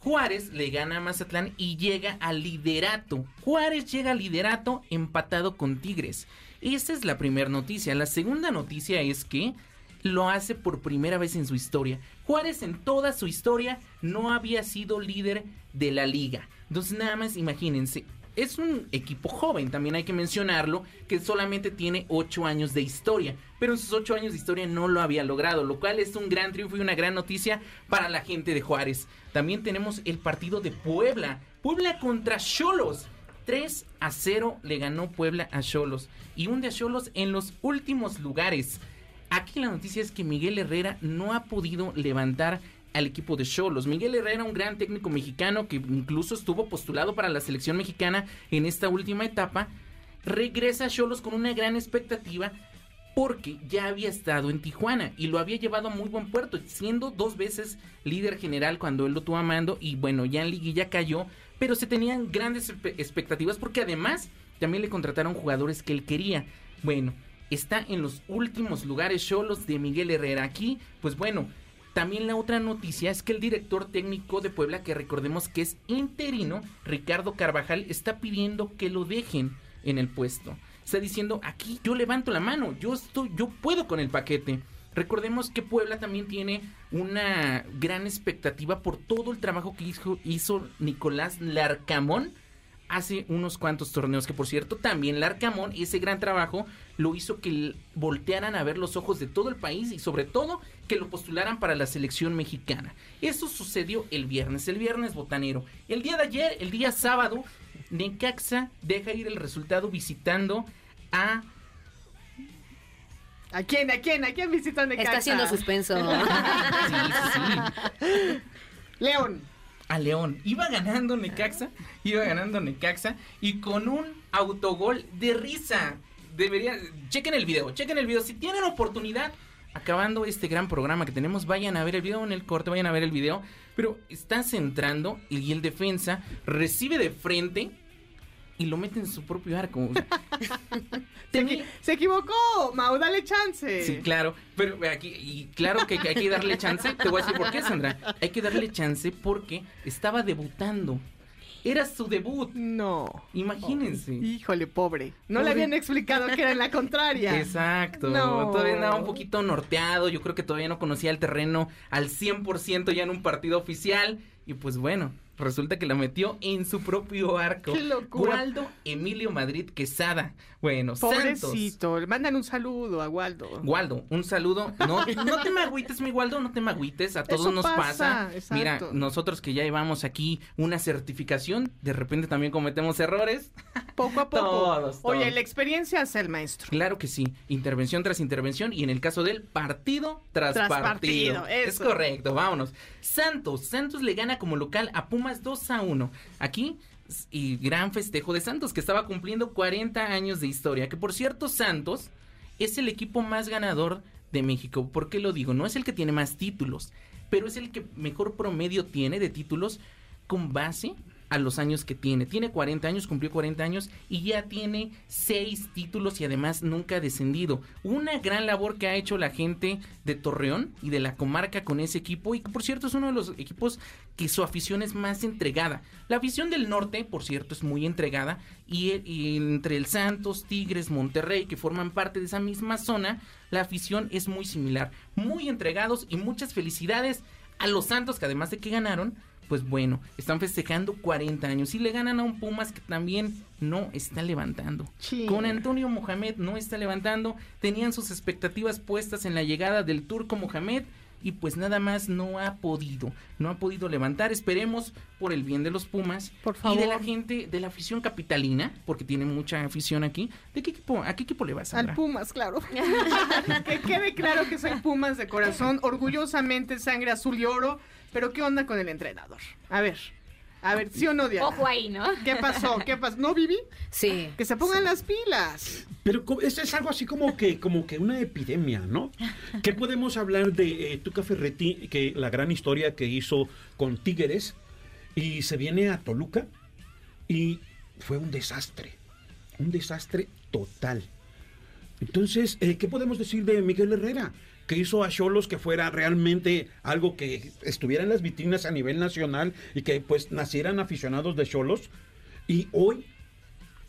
Juárez le gana a Mazatlán y llega al liderato. Juárez llega al liderato empatado con Tigres. Esa es la primera noticia. La segunda noticia es que lo hace por primera vez en su historia. Juárez en toda su historia no había sido líder de la liga. Entonces nada más imagínense, es un equipo joven, también hay que mencionarlo, que solamente tiene 8 años de historia, pero en sus 8 años de historia no lo había logrado, lo cual es un gran triunfo y una gran noticia para la gente de Juárez. También tenemos el partido de Puebla, Puebla contra Cholos. 3 a 0 le ganó Puebla a Cholos y hunde a Cholos en los últimos lugares. Aquí la noticia es que Miguel Herrera no ha podido levantar al equipo de Cholos. Miguel Herrera, un gran técnico mexicano que incluso estuvo postulado para la selección mexicana en esta última etapa, regresa a Cholos con una gran expectativa porque ya había estado en Tijuana y lo había llevado a muy buen puerto, siendo dos veces líder general cuando él lo tuvo a mando y bueno, ya en liguilla cayó, pero se tenían grandes expectativas porque además también le contrataron jugadores que él quería. Bueno, está en los últimos lugares Cholos de Miguel Herrera. Aquí, pues bueno, también la otra noticia es que el director técnico de Puebla, que recordemos que es interino, Ricardo Carvajal, está pidiendo que lo dejen en el puesto. Está diciendo, aquí yo levanto la mano, yo estoy, yo puedo con el paquete. Recordemos que Puebla también tiene una gran expectativa por todo el trabajo que hizo, hizo Nicolás Larcamón hace unos cuantos torneos, que por cierto también Larcamón, ese gran trabajo, lo hizo que voltearan a ver los ojos de todo el país y sobre todo que lo postularan para la selección mexicana. Eso sucedió el viernes, el viernes botanero. El día de ayer, el día sábado, Necaxa deja ir el resultado visitando a ¿A quién? ¿A quién? ¿A quién visitan de Está haciendo suspenso. Sí, sí, sí. León. A León. Iba ganando Necaxa, iba ganando Necaxa y con un autogol de risa. Debería, chequen el video, chequen el video. Si tienen oportunidad, acabando este gran programa que tenemos, vayan a ver el video en el corte, vayan a ver el video. Pero está centrando y el defensa recibe de frente y lo mete en su propio arco. Se, equi- se equivocó, Mau, dale chance. Sí, claro, pero aquí, y claro que hay que darle chance. Te voy a decir por qué, Sandra. Hay que darle chance porque estaba debutando. Era su debut. No. Imagínense. Híjole, pobre. No le habían explicado que era la contraria. Exacto. No. Todavía andaba un poquito norteado. Yo creo que todavía no conocía el terreno al 100% ya en un partido oficial. Y pues bueno, resulta que la metió en su propio arco. ¡Qué locura! Waldo Emilio Madrid Quesada. Bueno, Santos. Pobrecito. Le mandan un saludo a Waldo. Waldo, un saludo. No, no te me agüites, mi Waldo, no te me agüites. A todos Eso nos pasa. Mira, nosotros que ya llevamos aquí una certificación, de repente también cometemos errores. Poco a poco. Todos, Oye, la experiencia hace el maestro. Claro que sí, intervención tras intervención y en el caso del partido tras, Tras partido. partido, Es correcto, vámonos. Santos, Santos le gana como local a Pumas 2 a 1. Aquí y gran festejo de Santos que estaba cumpliendo 40 años de historia, que por cierto Santos es el equipo más ganador de México. ¿Por qué lo digo? No es el que tiene más títulos, pero es el que mejor promedio tiene de títulos con base a los años que tiene. Tiene 40 años, cumplió 40 años y ya tiene 6 títulos y además nunca ha descendido. Una gran labor que ha hecho la gente de Torreón y de la comarca con ese equipo y que por cierto es uno de los equipos que su afición es más entregada. La afición del norte, por cierto, es muy entregada y, y entre el Santos, Tigres, Monterrey, que forman parte de esa misma zona, la afición es muy similar. Muy entregados y muchas felicidades a los Santos que además de que ganaron, pues bueno, están festejando 40 años y le ganan a un Pumas que también no está levantando. Sí. Con Antonio Mohamed no está levantando, tenían sus expectativas puestas en la llegada del turco Mohamed y pues nada más no ha podido, no ha podido levantar. Esperemos por el bien de los Pumas Por y de la favor. gente de la afición capitalina, porque tiene mucha afición aquí. ¿De qué equipo? ¿A qué equipo le vas a Al Pumas, claro. que quede claro que soy Pumas de corazón, orgullosamente sangre azul y oro. Pero ¿qué onda con el entrenador? A ver, a ver, ¿sí o no, Diana? Ojo ahí, ¿no? ¿Qué pasó? ¿Qué pasó? ¿No, Vivi? Sí. Que se pongan las pilas. Pero esto es algo así como que, como que una epidemia, ¿no? ¿Qué podemos hablar de eh, Tuca Ferretti, que la gran historia que hizo con Tigres, y se viene a Toluca y fue un desastre, un desastre total. Entonces, eh, ¿qué podemos decir de Miguel Herrera? Que hizo a Cholos que fuera realmente algo que estuviera en las vitrinas a nivel nacional y que pues nacieran aficionados de Cholos. Y hoy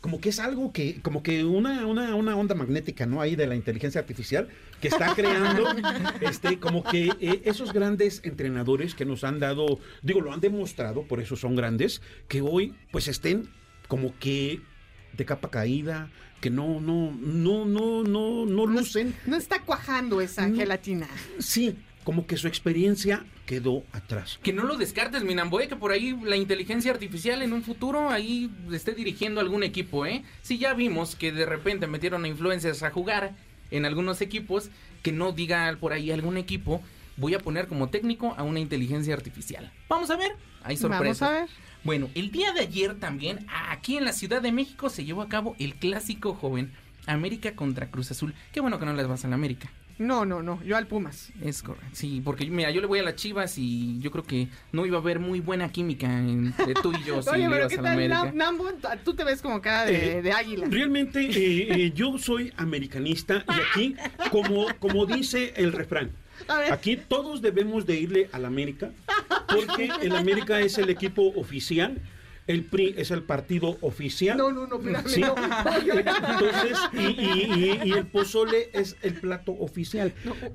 como que es algo que, como que una, una, una onda magnética, ¿no? Ahí de la inteligencia artificial que está creando, este, como que eh, esos grandes entrenadores que nos han dado, digo, lo han demostrado, por eso son grandes, que hoy pues estén como que de capa caída, que no, no, no, no, no, no lucen. No está cuajando esa No. gelatina. Sí, como que su experiencia quedó atrás. Que no lo descartes, Minamboy, que por ahí la inteligencia artificial en un futuro ahí esté dirigiendo algún equipo, ¿eh? Sí, ya vimos que de repente metieron a influencers a jugar en algunos equipos, que no diga por ahí algún equipo, voy a poner como técnico a una inteligencia artificial. Vamos a ver, hay sorpresas. Vamos a ver. Bueno, el día de ayer también, aquí en la Ciudad de México, se llevó a cabo el clásico joven, América contra Cruz Azul. Qué bueno que no les vas a la América. No, no, no. Yo al Pumas. Es correcto. Sí, porque mira, yo le voy a las Chivas y yo creo que no iba a haber muy buena química entre tú y yo si Oye, le pero ibas ¿qué a la tal. Nam- Nambo? Tú te ves como cara de, Eh, de águila. Realmente eh, eh, yo soy americanista y aquí, como, como dice el refrán. Aquí todos debemos de irle al América porque el América es el equipo oficial el PRI es el partido oficial. No, no, no, espérame, Sí. no. Entonces, y, y- y- y el pozole es el plato oficial.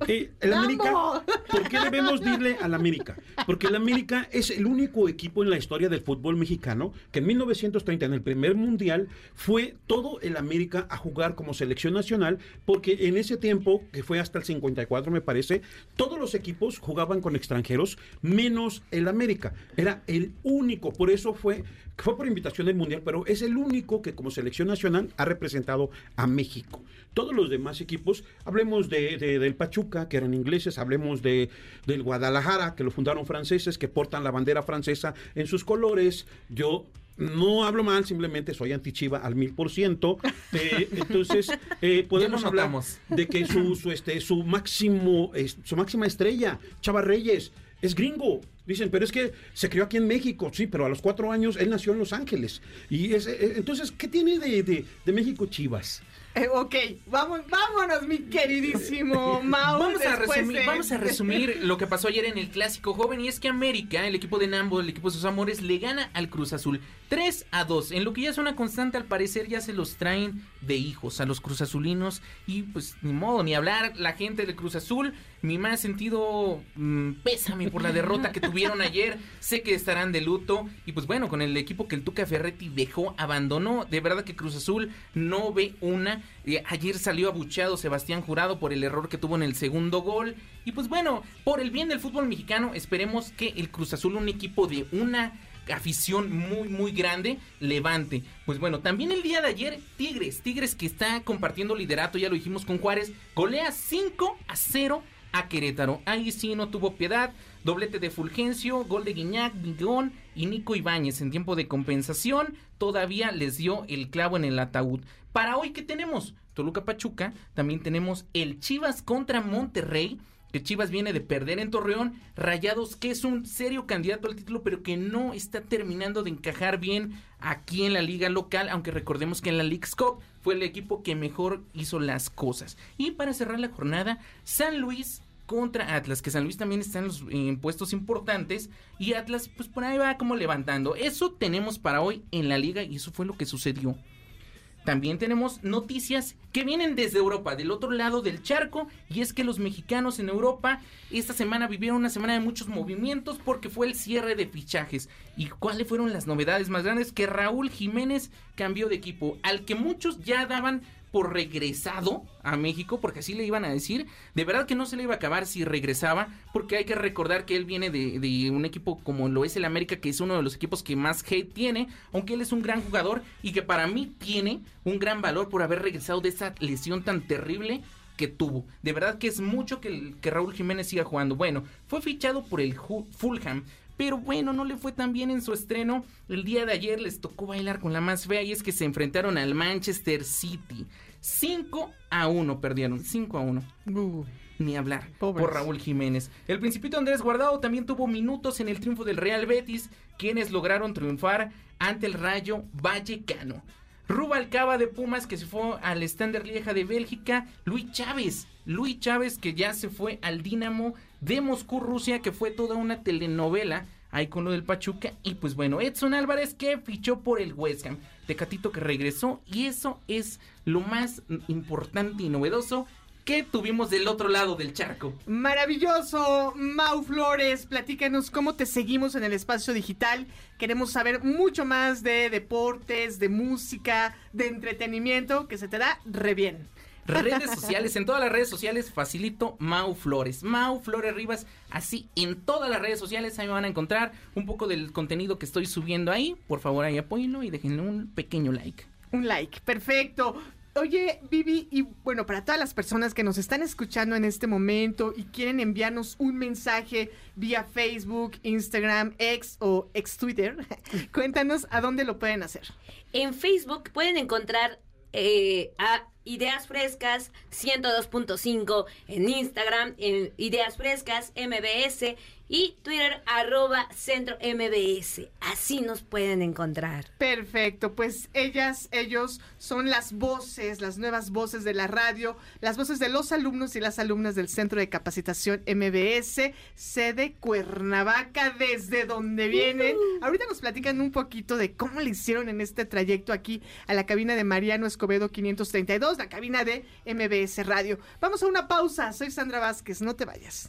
Eh, el América, ¡Vamos! ¿por qué debemos dirle al América? Porque el América es el único equipo en la historia del fútbol mexicano que en 1930, en el primer mundial, fue todo el América a jugar como selección nacional, porque en ese tiempo, que fue hasta el 54, me parece, todos los equipos jugaban con extranjeros, menos el América. Era el único, por eso fue, fue por invitación del mundial, pero es el único que como selección nacional ha representado a México. Todos los demás equipos, hablemos de, de- del Pachuca, que eran ingleses, hablemos de, del Guadalajara, que lo fundaron franceses, que portan la bandera francesa en sus colores. Yo no hablo mal, simplemente soy antichiva al mil por ciento. Eh, entonces, eh, podemos hablar de que su, su, este, su máximo, su máxima estrella, Chava Reyes, es gringo. Dicen, pero es que se crió aquí en México, sí, pero a los cuatro años él nació en Los Ángeles. Y es, eh, entonces, ¿qué tiene de, de- de México Chivas? Eh, ok, vamos, vámonos, mi queridísimo Mau. Vamos a, resumir, de- vamos a resumir lo que pasó ayer en el clásico joven y es que América, el equipo de Nambo, el equipo de sus amores, le gana al Cruz Azul 3 a 2. En lo que ya es una constante, al parecer ya se los traen de hijos a los Cruz Azulinos y pues ni modo, ni hablar. La gente del Cruz Azul, mi más sentido mm, pésame por la derrota que tuvieron ayer. Sé que estarán de luto y pues bueno, con el equipo que el Tuca Ferretti dejó, abandonó. De verdad que Cruz Azul no ve una. Eh, ayer salió abucheado Sebastián Jurado por el error que tuvo en el segundo gol. Y pues bueno, por el bien del fútbol mexicano, esperemos que el Cruz Azul, un equipo de una afición muy muy grande levante. Pues bueno, también el día de ayer Tigres, Tigres que está compartiendo liderato, ya lo dijimos con Juárez, golea 5 a 0 a Querétaro. Ahí sí no tuvo piedad. Doblete de Fulgencio, gol de Guiñac, Bigón y Nico Ibáñez en tiempo de compensación. Todavía les dio el clavo en el ataúd. Para hoy, ¿qué tenemos? Toluca Pachuca. También tenemos el Chivas contra Monterrey. Que Chivas viene de perder en Torreón. Rayados, que es un serio candidato al título, pero que no está terminando de encajar bien aquí en la liga local. Aunque recordemos que en la League's Cup fue el equipo que mejor hizo las cosas. Y para cerrar la jornada, San Luis contra Atlas, que San Luis también está en los en puestos importantes y Atlas pues por ahí va como levantando. Eso tenemos para hoy en la liga y eso fue lo que sucedió. También tenemos noticias que vienen desde Europa, del otro lado del charco, y es que los mexicanos en Europa esta semana vivieron una semana de muchos movimientos porque fue el cierre de fichajes. ¿Y cuáles fueron las novedades más grandes? Que Raúl Jiménez cambió de equipo, al que muchos ya daban por regresado a México, porque así le iban a decir. De verdad que no se le iba a acabar si regresaba, porque hay que recordar que él viene de, un equipo como lo es el América, que es uno de los equipos que más hate tiene, aunque él es un gran jugador y que para mí tiene un gran valor por haber regresado de esa lesión tan terrible que tuvo. De verdad que es mucho que, que Raúl Jiménez siga jugando. Bueno, fue fichado por el Fulham. Pero bueno, no le fue tan bien en su estreno. El día de ayer les tocó bailar con la más fea y es que se enfrentaron al Manchester City. 5 a 1 perdieron. 5 a 1 Uh, ni hablar Pobres. por Raúl Jiménez. El Principito Andrés Guardado también tuvo minutos en el triunfo del Real Betis, quienes lograron triunfar ante el Rayo Vallecano. Rubalcaba de Pumas que se fue al Standard Lieja de Bélgica, Luis Chávez, Luis Chávez que ya se fue al Dinamo de Moscú, Rusia, que fue toda una telenovela ahí con lo del Pachuca y pues bueno, Edson Álvarez que fichó por el West Ham, Tecatito que regresó y eso es lo más importante y novedoso que tuvimos del otro lado del charco. Maravilloso, Mau Flores, platícanos cómo te seguimos en el espacio digital. Queremos saber mucho más de deportes, de música, de entretenimiento, que se te da re bien. Redes sociales, en todas las redes sociales facilito Mau Flores. Mau Flores Rivas, así en todas las redes sociales ahí me van a encontrar un poco del contenido que estoy subiendo ahí. Por favor ahí apóyenlo y déjenle un pequeño like. Un like, perfecto. Oye, Vivi, y bueno, para todas las personas que nos están escuchando en este momento y quieren enviarnos un mensaje vía Facebook, Instagram, X o ex Twitter, cuéntanos a dónde lo pueden hacer. En Facebook pueden encontrar eh, a Ideas Frescas 102.5 en Instagram, en Ideas Frescas MBS y Twitter arroba Centro MBS. Así nos pueden encontrar. Perfecto, pues ellas, ellos son las voces, las nuevas voces de la radio, las voces de los alumnos y las alumnas del Centro de Capacitación MBS, sede Cuernavaca, desde donde vienen. Ahorita nos platican un poquito de cómo le hicieron en este trayecto aquí a la cabina de Mariano Escobedo 532, la cabina de MBS Radio. Vamos a una pausa, soy Sandra Vázquez, no te vayas.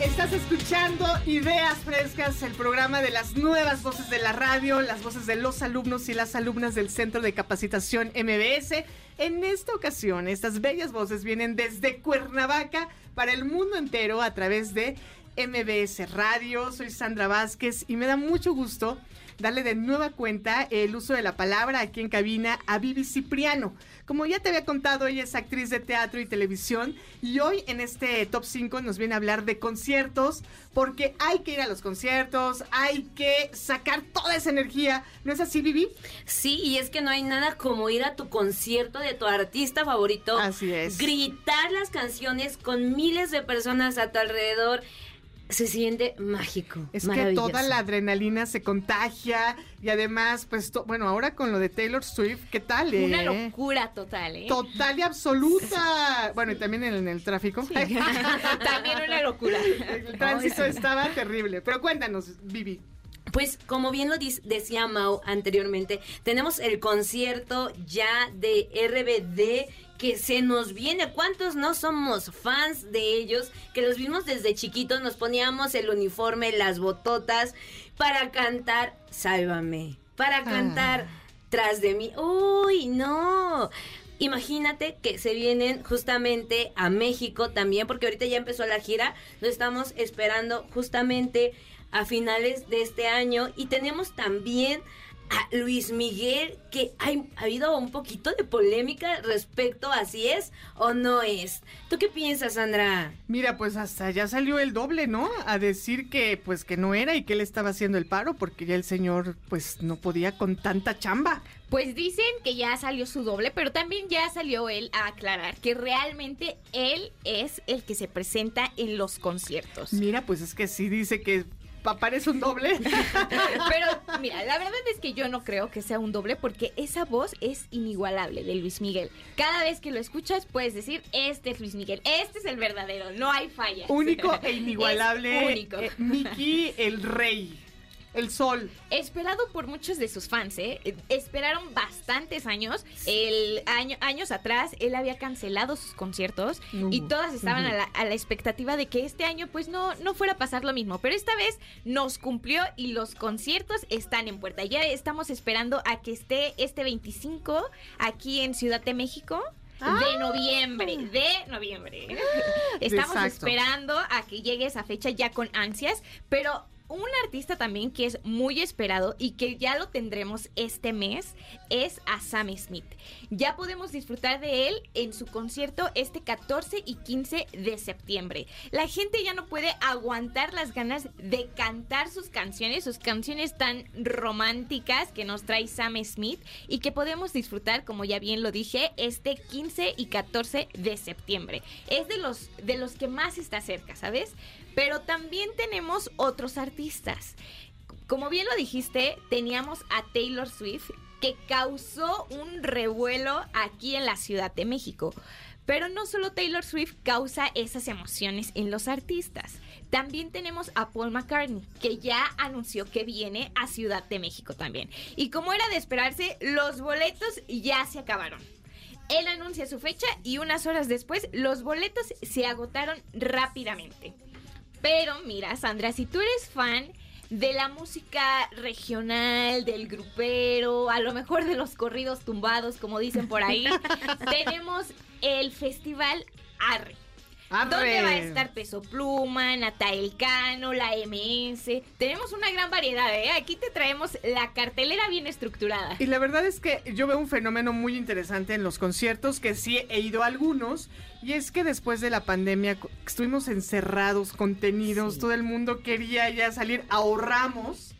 Estás escuchando Ideas Frescas, el programa de las nuevas voces de la radio, las voces de los alumnos y las alumnas del Centro de Capacitación MBS. En esta ocasión, estas bellas voces vienen desde Cuernavaca para el mundo entero a través de MBS Radio. Soy Sandra Vázquez y me da mucho gusto darle de nueva cuenta el uso de la palabra aquí en cabina a Vivi Cipriano. Como ya te había contado, ella es actriz de teatro y televisión y hoy en este top 5 nos viene a hablar de conciertos porque hay que ir a los conciertos, hay que sacar toda esa energía. ¿No es así, Vivi? Sí, y es que no hay nada como ir a tu concierto de tu artista favorito. Así es. Gritar las canciones con miles de personas a tu alrededor se siente mágico. Es que toda la adrenalina se contagia y además, pues, bueno, ahora con lo de Taylor Swift, ¿qué tal? Eh? Una locura total, ¿eh? Total y absoluta. bueno, y también en, el tráfico. también una locura. El tránsito estaba terrible. Pero cuéntanos, Vivi. Pues como bien lo decía Mau anteriormente, tenemos el concierto ya de RBD que se nos viene. ¿Cuántos no somos fans de ellos? Que los vimos desde chiquitos, nos poníamos el uniforme, las bototas para cantar Sálvame, para ah. cantar Tras de mí. Uy, no. Imagínate que se vienen justamente a México también, porque ahorita ya empezó la gira, lo estamos esperando justamente a finales de este año y tenemos también a Luis Miguel, que ha habido un poquito de polémica respecto a si es o no es. ¿Tú qué piensas, Sandra? Mira, pues hasta ya salió el doble, ¿no? A decir que pues que no era y que él estaba haciendo el paro porque ya el señor pues no podía con tanta chamba. Pues dicen que ya salió su doble, pero también ya salió él a aclarar que realmente él es el que se presenta en los conciertos. Mira, pues es que sí dice que parece un doble. Pero mira, la verdad es que yo no creo que sea un doble porque esa voz es inigualable de Luis Miguel. Cada vez que lo escuchas puedes decir, este es Luis Miguel, este es el verdadero, no hay fallas. Único e inigualable. único. Eh, Mickey el rey. El sol. Esperado por muchos de sus fans, ¿eh? Esperaron bastantes años. El año, años atrás, él había cancelado sus conciertos y todas estaban a, la, expectativa de que este año, pues, no, no fuera a pasar lo mismo. Pero esta vez nos cumplió y los conciertos están en puerta. Ya estamos esperando a que esté este 25 aquí en Ciudad de México de ah. noviembre, de noviembre. Estamos esperando a que llegue esa fecha ya con ansias, pero un artista también que es muy esperado y que ya lo tendremos este mes es a Sam Smith. Ya podemos disfrutar de él en su concierto este 14 y 15 de septiembre. La gente ya no puede aguantar las ganas de cantar sus canciones, sus canciones tan románticas que nos trae Sam Smith y que podemos disfrutar, como ya bien lo dije, este 15 y 14 de septiembre. Es de los, de los que más está cerca, ¿sabes? Pero también tenemos otros artistas. Como bien lo dijiste, teníamos a Taylor Swift que causó un revuelo aquí en la Ciudad de México. Pero no solo Taylor Swift causa esas emociones en los artistas. También tenemos a Paul McCartney, que ya anunció que viene a Ciudad de México también. Y como era de esperarse, los boletos ya se acabaron. Él anuncia su fecha y unas horas después los boletos se agotaron rápidamente. Pero mira, Sandra, si tú eres fan de la música regional, del grupero, a lo mejor de los corridos tumbados, como dicen por ahí, tenemos el Festival Arre. Arre. donde va a estar Peso Pluma, Natael Cano, la MS. Tenemos una gran variedad, ¿eh? Aquí te traemos la cartelera bien estructurada. Y la verdad es que yo veo un fenómeno muy interesante en los conciertos, que sí he ido a algunos, y es que después de la pandemia estuvimos encerrados, contenidos, todo el mundo quería ya salir, ahorramos,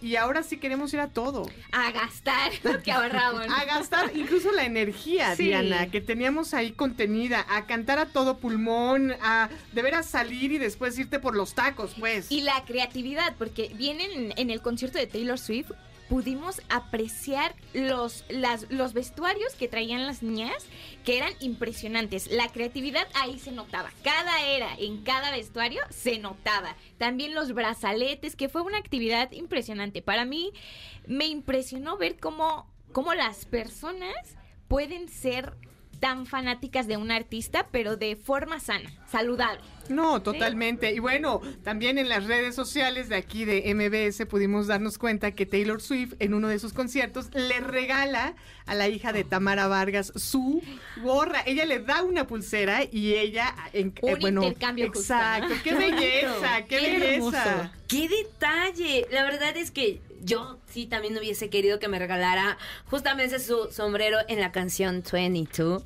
y ahora sí queremos ir a todo. A gastar lo que ahorramos. A gastar incluso la energía, Sí. Diana, que teníamos ahí contenida, a cantar a todo pulmón, a de veras salir y después irte por los tacos, pues. Y la creatividad, porque vienen en el concierto de Taylor Swift, pudimos apreciar los, las, los vestuarios que traían las niñas, que eran impresionantes. La creatividad ahí se notaba. Cada era, en cada vestuario, se notaba. También los brazaletes, que fue una actividad impresionante. Para mí, me impresionó ver cómo, cómo las personas pueden ser tan fanáticas de un artista, pero de forma sana, saludable. No, totalmente. Y bueno, también en las redes sociales de aquí de MBS pudimos darnos cuenta que Taylor Swift en uno de sus conciertos le regala a la hija de Tamara Vargas su gorra. Ella le da una pulsera y ella en, eh, Un intercambio justo, Exacto. ¿no? Qué belleza, qué, belleza. ¡Qué detalle! La verdad es que yo sí también hubiese querido que me regalara justamente su sombrero en la canción 22.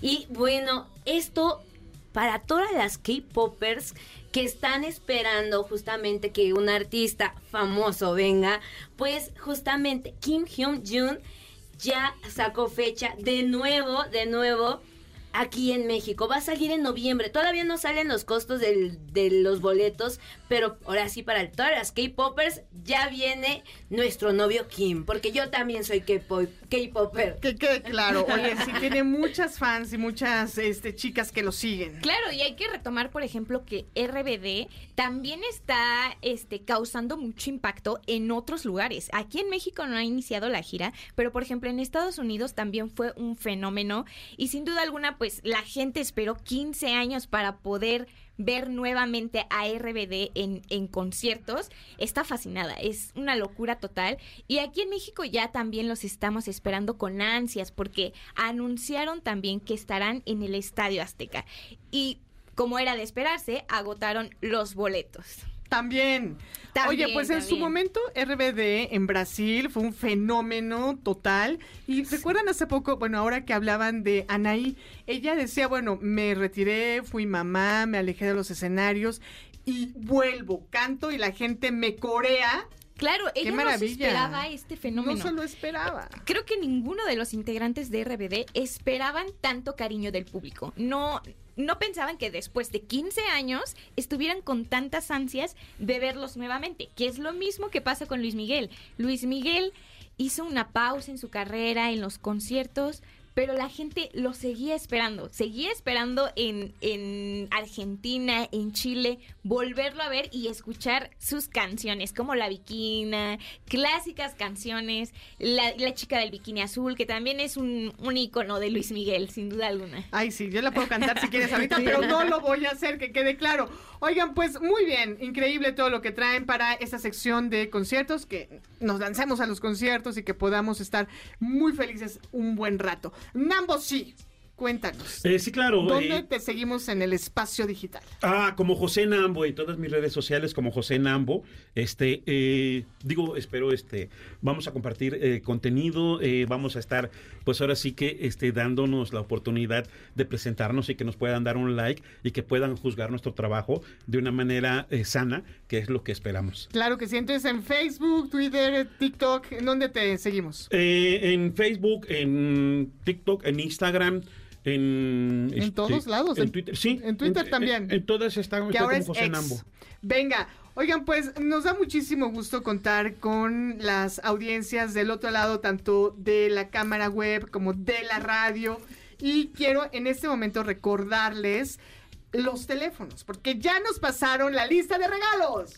Y bueno, esto para todas las K-Poppers que están esperando justamente que un artista famoso venga, pues justamente Kim Hyun-jun ya sacó fecha de nuevo, de nuevo aquí en México. Va a salir en noviembre. Todavía no salen los costos de los boletos, pero ahora sí para todas las K-Poppers ya viene nuestro novio Kim, porque yo también soy K-pop- K-Popper. Que quede claro. Oye, sí tiene muchas fans y muchas este, chicas que lo siguen. Claro, y hay que retomar, por ejemplo, que RBD también está este, causando mucho impacto en otros lugares. Aquí en México no ha iniciado la gira, pero por ejemplo en Estados Unidos también fue un fenómeno y sin duda alguna, pues la gente esperó 15 años para poder ver nuevamente a RBD en, en conciertos. Está fascinada, es una locura total. Y aquí en México ya también los estamos esperando con ansias porque anunciaron también que estarán en el Estadio Azteca. Y como era de esperarse, agotaron los boletos. También. También, Oye, pues en su momento RBD en Brasil fue un fenómeno total. Y recuerdan hace poco, bueno, ahora que hablaban de Anaí, ella decía, bueno, me retiré, fui mamá, me alejé de los escenarios y vuelvo, canto y la gente me corea. Claro, ella no esperaba este fenómeno. No se lo esperaba. Creo que ninguno de los integrantes de RBD esperaban tanto cariño del público. No, no pensaban que después de 15 años estuvieran con tantas ansias de verlos nuevamente, que es lo mismo que pasa con Luis Miguel. Luis Miguel hizo una pausa en su carrera, en los conciertos, pero la gente lo seguía esperando, seguía esperando en, en Argentina, en Chile, volverlo a ver y escuchar sus canciones, como La Viquina, clásicas canciones, La, la chica del bikini azul, que también es un, un ícono de Luis Miguel, sin duda alguna. Ay, sí, yo la puedo cantar si quieres ahorita, pero no lo voy a hacer, que quede claro. Oigan, pues muy bien, increíble todo lo que traen para esta sección de conciertos, que nos lancemos a los conciertos y que podamos estar muy felices un buen rato. Nambo, sí, cuéntanos. Eh, sí, claro. ¿Dónde eh, te seguimos en el espacio digital? Ah, como José Nambo y todas mis redes sociales como José Nambo. Este, eh, digo, espero, este, vamos a compartir eh, contenido, eh, vamos a estar, pues ahora sí que, este, dándonos la oportunidad de presentarnos y que nos puedan dar un like y que puedan juzgar nuestro trabajo de una manera sana, que es lo que esperamos. Claro que sí, entonces en Facebook, Twitter, TikTok, ¿en dónde te seguimos? Eh, en Facebook, en TikTok, en Instagram. En, En todos lados, En, en- Twitter, sí. en Twitter también. En, todas está, que ahora es José ex. Nambo. Venga, oigan, pues nos da muchísimo gusto contar con las audiencias del otro lado, tanto de la cámara web como de la radio. Y quiero en este momento recordarles los teléfonos, porque ya nos pasaron la lista de regalos.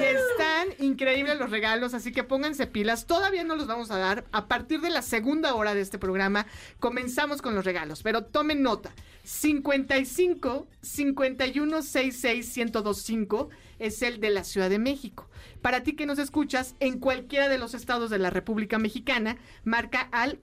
Y están increíbles los regalos, así que pónganse pilas. Todavía no los vamos a dar. A partir de la segunda hora de este programa comenzamos con los regalos, pero tomen nota. 55 51 66 1025 es el de la Ciudad de México. Para ti que nos escuchas en cualquiera de los estados de la República Mexicana, marca al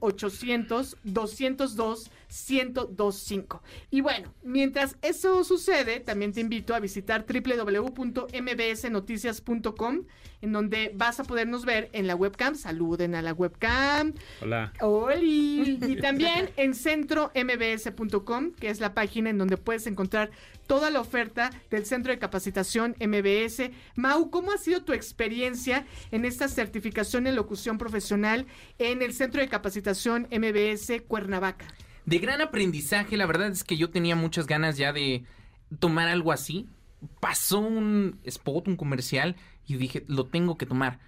800-202-1025. Y bueno, mientras eso sucede, también te invito a visitar www.mbsnoticias.com, en donde vas a podernos ver en la webcam. Saluden a la webcam. Hola. Oli. Y también en centrombs.com, que es la página en donde puedes encontrar toda la oferta del Centro de Capacitación MBS. Mau, ¿cómo ha sido tu experiencia en esta certificación en locución profesional en el Centro de Capacitación MBS Cuernavaca? De gran aprendizaje, la verdad es que yo tenía muchas ganas ya de tomar algo así. Pasó un spot, un comercial, y dije, lo tengo que tomar.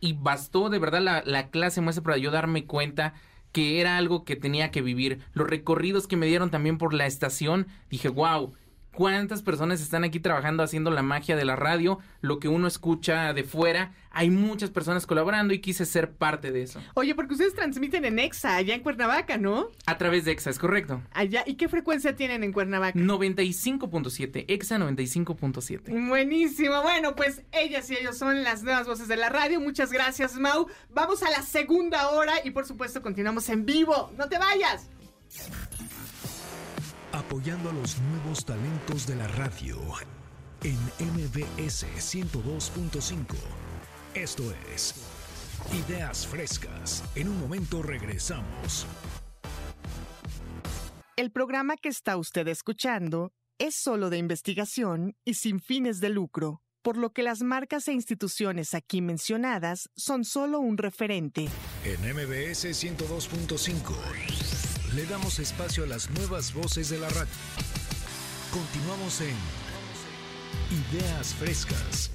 Y bastó de verdad la, la clase muestra para yo darme cuenta que era algo que tenía que vivir. Los recorridos que me dieron también por la estación, dije, wow, cuántas personas están aquí trabajando haciendo la magia de la radio, lo que uno escucha de fuera. Hay muchas personas colaborando y quise ser parte de eso. Oye, porque ustedes transmiten en EXA, allá en Cuernavaca, ¿no? A través de EXA, es correcto. Allá. ¿Y qué frecuencia tienen en Cuernavaca? 95.7, EXA 95.7. Buenísimo. Bueno, pues ellas y ellos son las nuevas voces de la radio. Muchas gracias, Mau. Vamos a la segunda hora y por supuesto continuamos en vivo. No te vayas. Apoyando a los nuevos talentos de la radio en MBS 102.5. Esto es Ideas Frescas. En un momento regresamos. El programa que está usted escuchando es solo de investigación y sin fines de lucro, por lo que las marcas e instituciones aquí mencionadas son solo un referente. En MBS 102.5 le damos espacio a las nuevas voces de la radio. Continuamos en Ideas Frescas.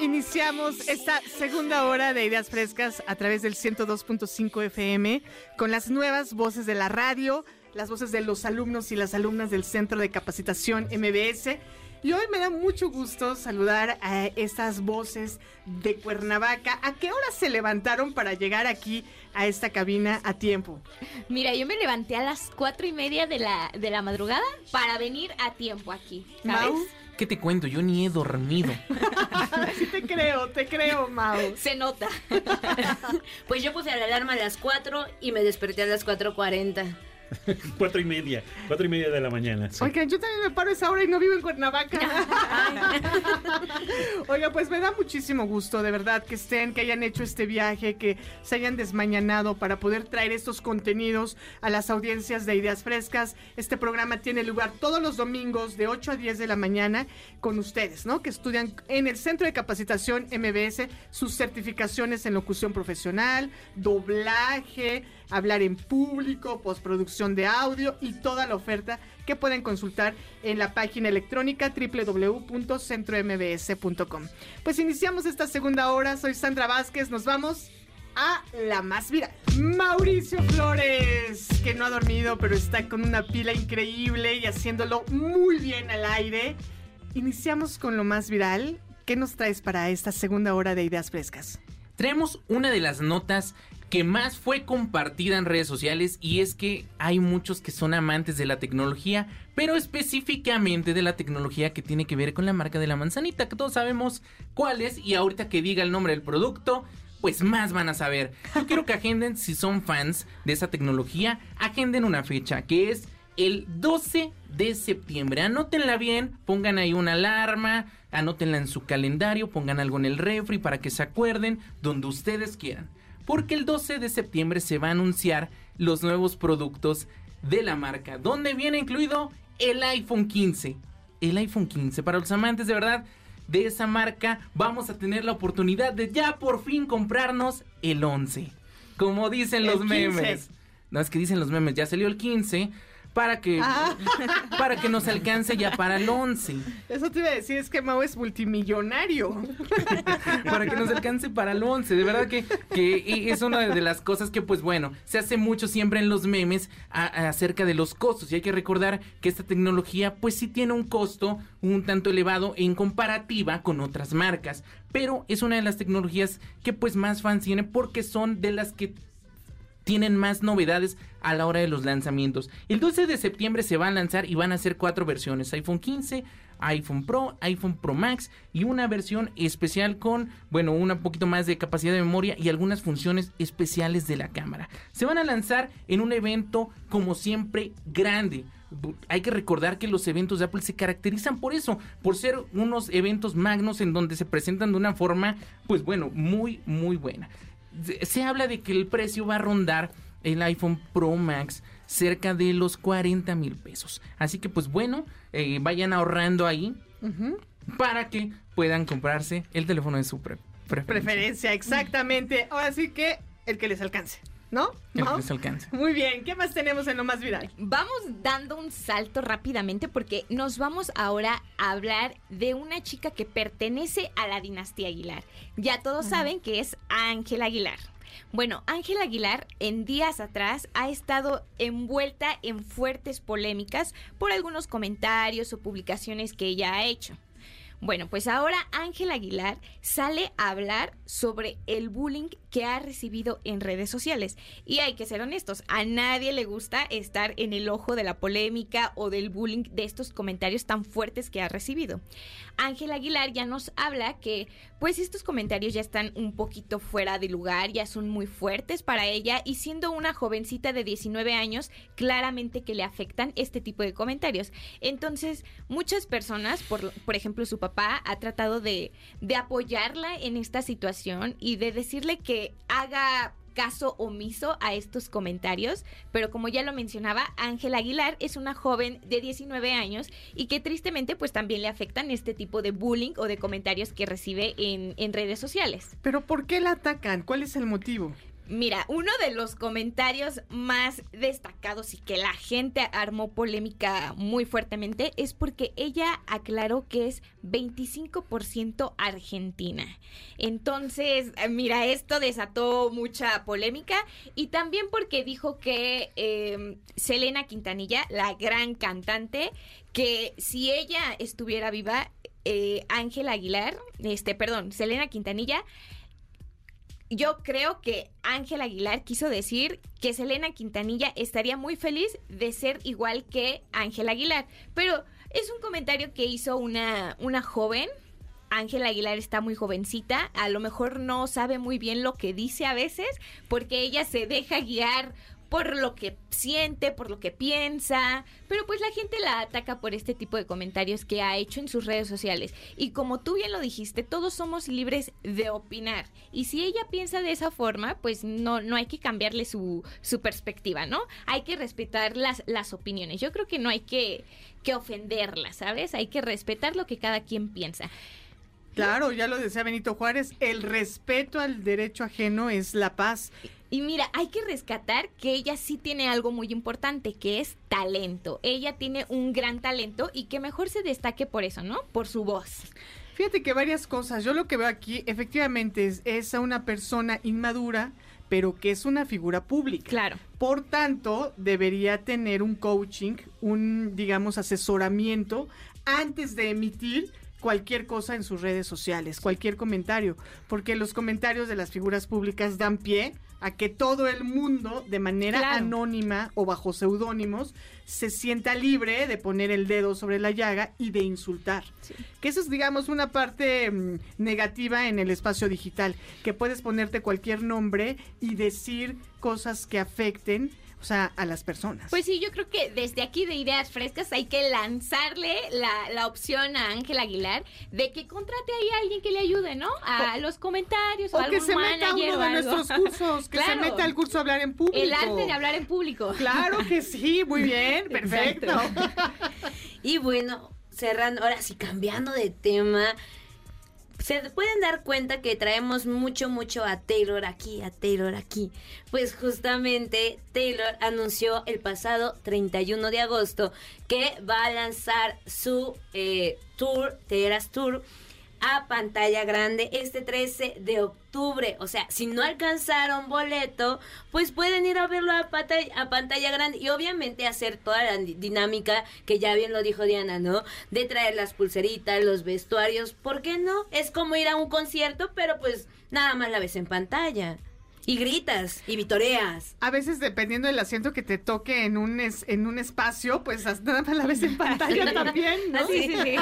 Iniciamos esta segunda hora de Ideas Frescas a través del 102.5 FM con las nuevas voces de la radio, las voces de los alumnos y las alumnas del Centro de Capacitación MBS. Y hoy me da mucho gusto saludar a estas voces de Cuernavaca. ¿A qué hora se levantaron para llegar aquí a esta cabina a tiempo? Mira, yo me levanté a las cuatro y media de la, de la madrugada para venir a tiempo aquí, ¿sabes? Mau. ¿Qué te cuento? Yo ni he dormido. Sí te creo, te creo, Mau. Se nota. Pues yo puse la alarma a las 4 y me desperté a las 4.40. Cuatro y media, cuatro y media de la mañana. sí. Oigan, yo también me paro a esa hora y no vivo en Cuernavaca. Oiga, pues me da muchísimo gusto, de verdad, que estén, que hayan hecho este viaje, que se hayan desmañanado para poder traer estos contenidos a las audiencias de Ideas Frescas. Este programa tiene lugar todos los domingos de 8 a 10 de la mañana con ustedes, ¿no? Que estudian en el Centro de Capacitación MBS sus certificaciones en locución profesional, doblaje, hablar en público, postproducción de audio y toda la oferta que pueden consultar en la página electrónica www.centrombs.com. Pues iniciamos esta segunda hora, soy Sandra Vázquez, nos vamos a la más viral. Mauricio Flores, que no ha dormido, pero está con una pila increíble y haciéndolo muy bien al aire. Iniciamos con lo más viral. ¿Qué nos traes para esta segunda hora de Ideas Frescas? Traemos una de las notas que más fue compartida en redes sociales y es que hay muchos que son amantes de la tecnología, pero específicamente de la tecnología que tiene que ver con la marca de la manzanita, que todos sabemos cuál es y ahorita que diga el nombre del producto, pues más van a saber. Yo quiero que agenden, si son fans de esa tecnología, agenden una fecha que es el 12 de septiembre. Anótenla bien, pongan ahí una alarma, anótenla en su calendario, pongan algo en el refri para que se acuerden donde ustedes quieran. Porque el 12 de septiembre se va a anunciar los nuevos productos de la marca, donde viene incluido el iPhone 15. El iPhone 15, para los amantes de verdad de esa marca, vamos a tener la oportunidad de ya por fin comprarnos el 11. Como dicen El los 15. memes. No, es que dicen los memes, ya salió el 15 para que, Ah. para que nos alcance ya para el 11. Eso te iba a decir, es que Mau es multimillonario. para que nos alcance para el 11. De verdad que, que es una de las cosas que, pues bueno, se hace mucho siempre en los memes a- a- acerca de los costos. Y hay que recordar que esta tecnología, pues sí tiene un costo un tanto elevado en comparativa con otras marcas. Pero es una de las tecnologías que, pues, más fans tiene porque son de las que tienen más novedades a la hora de los lanzamientos. El 12 de septiembre se va a lanzar y van a ser cuatro versiones, iPhone 15, iPhone Pro, iPhone Pro Max y una versión especial con, bueno, un poquito más de capacidad de memoria y algunas funciones especiales de la cámara. Se van a lanzar en un evento como siempre grande hay que recordar que los eventos de Apple se caracterizan por eso, por ser unos eventos magnos en donde se presentan de una forma, pues bueno, muy, muy buena. Se habla de que el precio va a rondar el iPhone Pro Max cerca de los 40 mil pesos. Así que pues bueno, eh, vayan ahorrando ahí para que puedan comprarse el teléfono de su preferencia. Preferencia, exactamente. Ahora sí que el que les alcance. ¿No? El que les alcance. Muy bien, ¿qué más tenemos en lo más viral? Vamos dando un salto rápidamente porque nos vamos ahora a hablar de una chica que pertenece a la dinastía Aguilar. Ya todos saben que es Ángel Aguilar. Bueno, Ángel Aguilar en días atrás ha estado envuelta en fuertes polémicas por algunos comentarios o publicaciones que ella ha hecho. Bueno, pues ahora Ángel Aguilar sale a hablar sobre el bullying que ha recibido en redes sociales. Y hay que ser honestos, a nadie le gusta estar en el ojo de la polémica o del bullying de estos comentarios tan fuertes que ha recibido. Ángel Aguilar ya nos habla que pues estos comentarios ya están un poquito fuera de lugar, ya son muy fuertes para ella y siendo una jovencita de 19 años, claramente que le afectan este tipo de comentarios. Entonces, muchas personas, por, por ejemplo su papá, ha tratado de, de apoyarla en esta situación y de decirle que haga caso omiso a estos comentarios, pero como ya lo mencionaba, Ángela Aguilar es una joven de 19 años y que tristemente pues también le afectan este tipo de bullying o de comentarios que recibe en, en redes sociales. Pero ¿por qué la atacan? ¿Cuál es el motivo? Mira, uno de los comentarios más destacados y que la gente armó polémica muy fuertemente es porque ella aclaró que es 25% argentina. Entonces, mira, esto desató mucha polémica y también porque dijo que eh, Selena Quintanilla, la gran cantante, que si ella estuviera viva, eh, Ángela Aguilar, este, perdón, Selena Quintanilla, yo creo que Ángel Aguilar quiso decir que Selena Quintanilla estaría muy feliz de ser igual que Ángel Aguilar. Pero es un comentario que hizo una, una joven. Ángel Aguilar está muy jovencita, a lo mejor no sabe muy bien lo que dice a veces, porque ella se deja guiar por lo que siente, por lo que piensa, pero pues la gente la ataca por este tipo de comentarios que ha hecho en sus redes sociales. Y como tú bien lo dijiste, todos somos libres de opinar. Y si ella piensa de esa forma, pues no, no hay que cambiarle su, su perspectiva, ¿no? Hay que respetar las, las opiniones. Yo creo que no hay que, que ofenderla, ¿sabes? Hay que respetar lo que cada quien piensa. Claro, ya lo decía Benito Juárez, el respeto al derecho ajeno es la paz. Y mira, hay que rescatar que ella sí tiene algo muy importante, que es talento. Ella tiene un gran talento y que mejor se destaque por eso, ¿no? Por su voz. Fíjate que varias cosas. Yo lo que veo aquí, efectivamente, es, es a una persona inmadura, pero que es una figura pública. Claro. Por tanto, debería tener un coaching, un, digamos, asesoramiento antes de emitir cualquier cosa en sus redes sociales, cualquier comentario, porque los comentarios de las figuras públicas dan pie a que todo el mundo, de manera anónima o bajo seudónimos, se sienta libre de poner el dedo sobre la llaga y de insultar. Que eso es, digamos, una parte mm, negativa en el espacio digital, que puedes ponerte cualquier nombre y decir cosas que afecten o sea, a las personas. Pues sí, yo creo que desde aquí de Ideas Frescas hay que lanzarle la, opción a Ángel Aguilar de que contrate ahí a alguien que le ayude, ¿no? A los comentarios o, o que se meta a uno de nuestros cursos, que se meta al curso hablar en público. El arte de hablar en público. Claro que sí, muy bien, perfecto. y bueno, cerrando, ahora sí, cambiando de tema se pueden dar cuenta que traemos mucho, mucho a Taylor aquí, a Taylor aquí. Pues justamente Taylor anunció el pasado 31 de agosto que va a lanzar su eh, tour, Teras Tour, a pantalla grande este 13 de octubre. O sea, si no alcanzaron boleto, pues pueden ir a verlo a pantalla, a pantalla grande y obviamente hacer toda la dinámica que ya bien lo dijo Diana, ¿no? De traer las pulseritas, los vestuarios, ¿por qué no? Es como ir a un concierto, pero pues nada más la ves en pantalla. Y gritas y vitoreas. A veces, dependiendo del asiento que te toque en un, es- en un espacio, pues hasta nada más la ves en pantalla también, ¿no? Sí, sí, sí.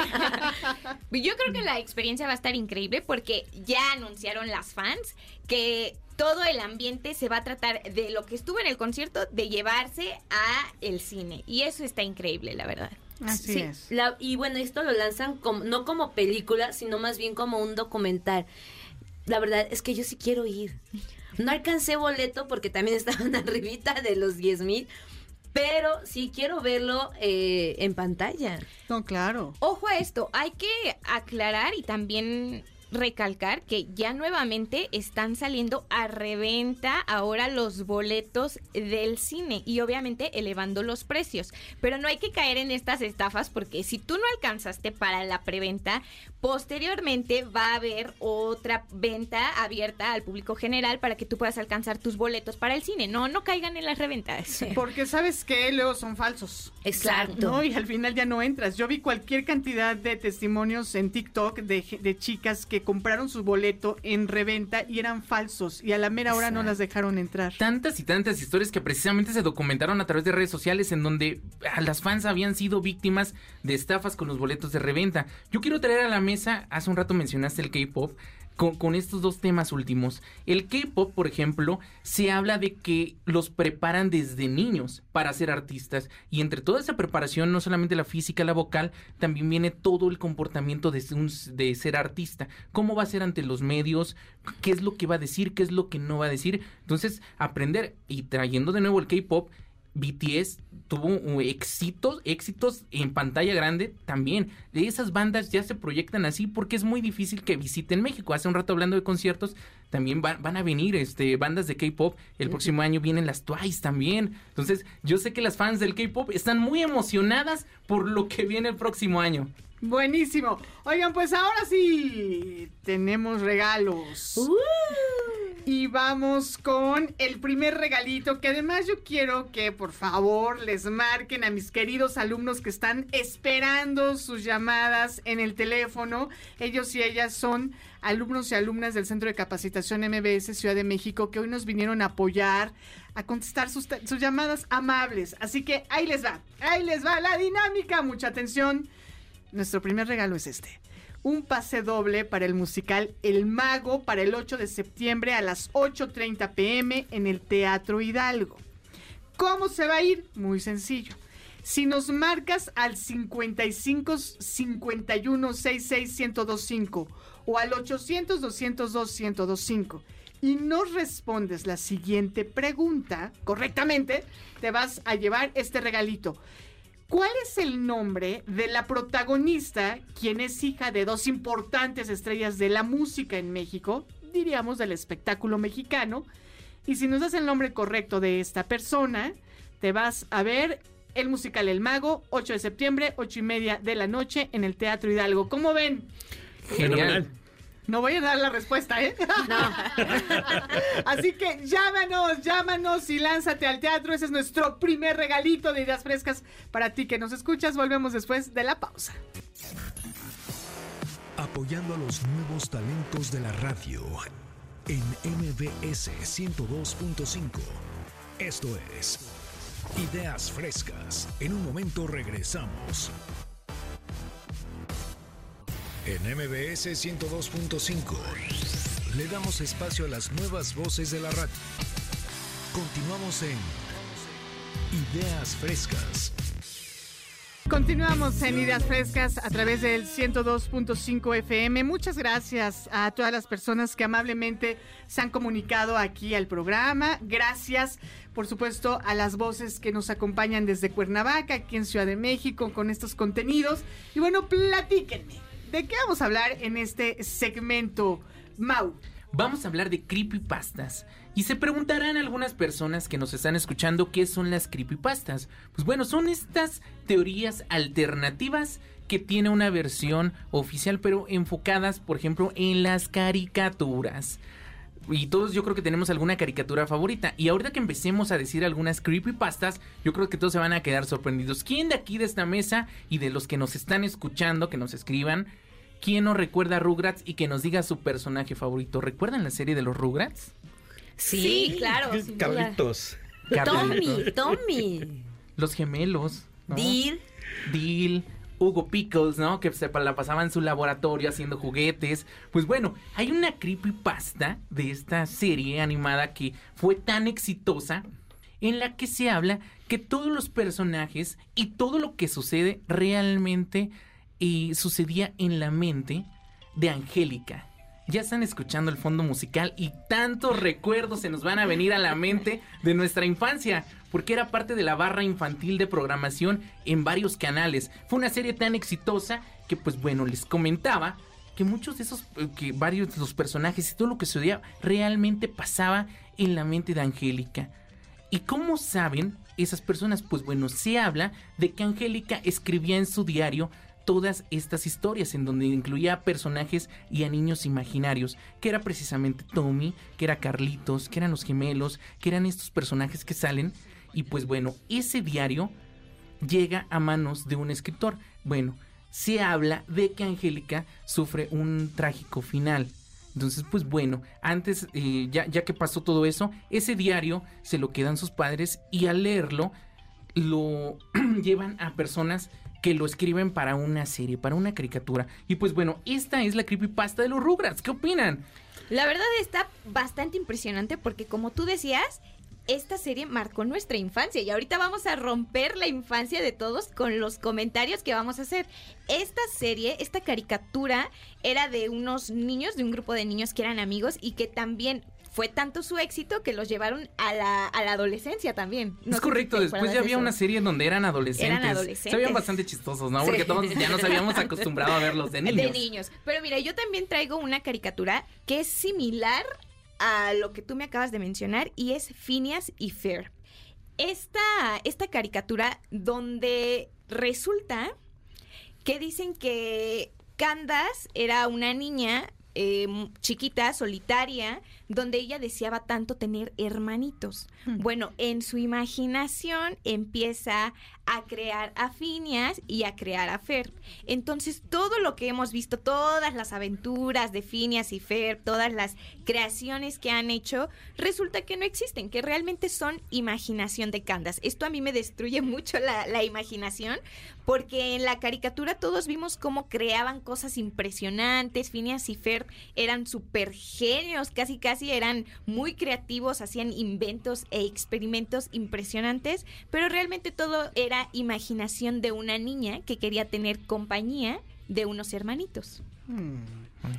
Yo creo que la experiencia va a estar increíble porque ya anunciaron las fans que todo el ambiente se va a tratar de lo que estuvo en el concierto de llevarse a el cine y eso está increíble, la verdad. Así Sí, es. la- y bueno, esto lo lanzan como, no como película, sino más bien como un documental. La verdad es que yo sí quiero ir. No alcancé boleto porque también estaban arribita de los 10 mil, pero sí quiero verlo eh, en pantalla. No, claro. Ojo a esto, hay que aclarar y también recalcar que ya nuevamente están saliendo a reventa ahora los boletos del cine y obviamente elevando los precios. Pero no hay que caer en estas estafas porque si tú no alcanzaste para la preventa, posteriormente va a haber otra venta abierta al público general para que tú puedas alcanzar tus boletos para el cine. No, no caigan en las reventas. Porque sabes que luego son falsos. Exacto. ¿no? Y al final ya no entras. Yo vi cualquier cantidad de testimonios en TikTok de, chicas que compraron su boleto en reventa y eran falsos y a la mera hora no las dejaron entrar. Tantas y tantas historias que precisamente se documentaron a través de redes sociales en donde ah, las fans habían sido víctimas de estafas con los boletos de reventa. Yo quiero traer a la mesa, hace un rato mencionaste el K-pop, con, estos dos temas últimos. El K-pop, por ejemplo, se habla de que los preparan desde niños para ser artistas. Y entre toda esa preparación, no solamente la física, la vocal, también viene todo el comportamiento de, de ser artista. ¿Cómo va a ser ante los medios? ¿Qué es lo que va a decir? ¿Qué es lo que no va a decir? Entonces, aprender y trayendo de nuevo el K-pop. BTS tuvo uh, éxitos, éxitos en pantalla grande también. De esas bandas ya se proyectan así porque es muy difícil que visiten México. Hace un rato hablando de conciertos, también van, van a venir este, bandas de K-pop. El próximo año vienen las Twice también. Entonces, yo sé que las fans del K-pop están muy emocionadas por lo que viene el próximo año. Buenísimo. Oigan, pues ahora sí tenemos regalos. Y vamos con el primer regalito, que además yo quiero que por favor les marquen a mis queridos alumnos que están esperando sus llamadas en el teléfono. Ellos y ellas son alumnos y alumnas del Centro de Capacitación MBS Ciudad de México que hoy nos vinieron a apoyar, a contestar sus, sus llamadas amables. Así que ahí les va, ahí les va la dinámica. Mucha atención. Nuestro primer regalo es este. Un pase doble para el musical El Mago para el 8 de septiembre a las 8.30 pm en el Teatro Hidalgo. ¿Cómo se va a ir? Muy sencillo. Si nos marcas al 55 51 66 1025 o al 800 202 1025 y nos respondes la siguiente pregunta correctamente, te vas a llevar este regalito. ¿Cuál es el nombre de la protagonista, quien es hija de dos importantes estrellas de la música en México, diríamos del espectáculo mexicano? Y si nos das el nombre correcto de esta persona, te vas a ver el musical El Mago, 8 de septiembre, 8 y media de la noche en el Teatro Hidalgo. ¿Cómo ven? Fenomenal. No voy a dar la respuesta, ¿eh? Así que llámanos, llámanos y lánzate al teatro. Ese es nuestro primer regalito de ideas frescas para ti que nos escuchas. Volvemos después de la pausa. Apoyando a los nuevos talentos de la radio en MBS 102.5. Esto es Ideas Frescas. En un momento regresamos. En MBS 102.5 le damos espacio a las nuevas voces de la radio. Continuamos en Ideas Frescas. Continuamos en Ideas Frescas a través del 102.5 FM. Muchas gracias a todas las personas que amablemente se han comunicado aquí al programa. Gracias, por supuesto, a las voces que nos acompañan desde Cuernavaca, aquí en Ciudad de México, con estos contenidos. Y bueno, platíquenme, ¿de qué vamos a hablar en este segmento, Mau? Vamos a hablar de creepypastas. Y se preguntarán algunas personas que nos están escuchando qué son las creepypastas. Pues bueno, son estas teorías alternativas que tiene una versión oficial, pero enfocadas, por ejemplo, en las caricaturas. Y todos yo creo que tenemos alguna caricatura favorita. Y ahorita que empecemos a decir algunas creepypastas, yo creo que todos se van a quedar sorprendidos. ¿Quién de aquí de esta mesa y de los que nos están escuchando, que nos escriban, quién no recuerda a Rugrats y que nos diga su personaje favorito? ¿Recuerdan la serie de los Rugrats? Sí, claro. sin duda. Carlitos. Tommy, Tommy. Los gemelos. ¿no? Deal. Deal, Hugo Pickles, ¿no? Que se la pasaba en su laboratorio haciendo juguetes. Pues bueno, hay una creepypasta de esta serie animada que fue tan exitosa en la que se habla que todos los personajes y todo lo que sucede realmente eh, sucedía en la mente de Angélica. Ya están escuchando el fondo musical y tantos recuerdos se nos van a venir a la mente de nuestra infancia, porque era parte de la barra infantil de programación en varios canales. Fue una serie tan exitosa que pues bueno, les comentaba que muchos de esos, eh, que varios de los personajes y todo lo que sucedía realmente pasaba en la mente de Angélica. ¿Y cómo saben esas personas? Pues bueno, se habla de que Angélica escribía en su diario todas estas historias en donde incluía a personajes y a niños imaginarios, que era precisamente Tommy, que era Carlitos, que eran los gemelos, que eran estos personajes que salen. Y pues bueno, ese diario llega a manos de un escritor. Bueno, se habla de que Angélica sufre un trágico final. Entonces, pues bueno, antes, eh, ya, ya que pasó todo eso, ese diario se lo quedan sus padres y al leerlo lo llevan a personas que lo escriben para una serie, para una caricatura. Y pues bueno, esta es la creepypasta de los Rugrats. ¿Qué opinan? La verdad está bastante impresionante porque como tú decías, esta serie marcó nuestra infancia y ahorita vamos a romper la infancia de todos con los comentarios que vamos a hacer. Esta serie, esta caricatura era de unos niños, de un grupo de niños que eran amigos y que también fue tanto su éxito que los llevaron a la, a la adolescencia también. No es correcto, después ya había eso. una serie en donde eran adolescentes. Eran adolescentes. Se veían bastante chistosos, ¿no? Sí. Porque todos ya nos habíamos acostumbrado a verlos de niños. De niños. Pero mira, yo también traigo una caricatura que es similar a lo que tú me acabas de mencionar y es Phineas y Fer. Esta, esta caricatura donde resulta que dicen que Candace era una niña eh, chiquita, solitaria, donde ella deseaba tanto tener hermanitos. Bueno, en su imaginación empieza a crear a Phineas y a crear a Fer. Entonces, todo lo que hemos visto, todas las aventuras de Phineas y Fer, todas las creaciones que han hecho, resulta que no existen, que realmente son imaginación de Candace. Esto a mí me destruye mucho la, la imaginación, porque en la caricatura todos vimos cómo creaban cosas impresionantes. Phineas y Fer eran super genios, casi casi eran muy creativos, hacían inventos e experimentos impresionantes, pero realmente todo era imaginación de una niña que quería tener compañía de unos hermanitos.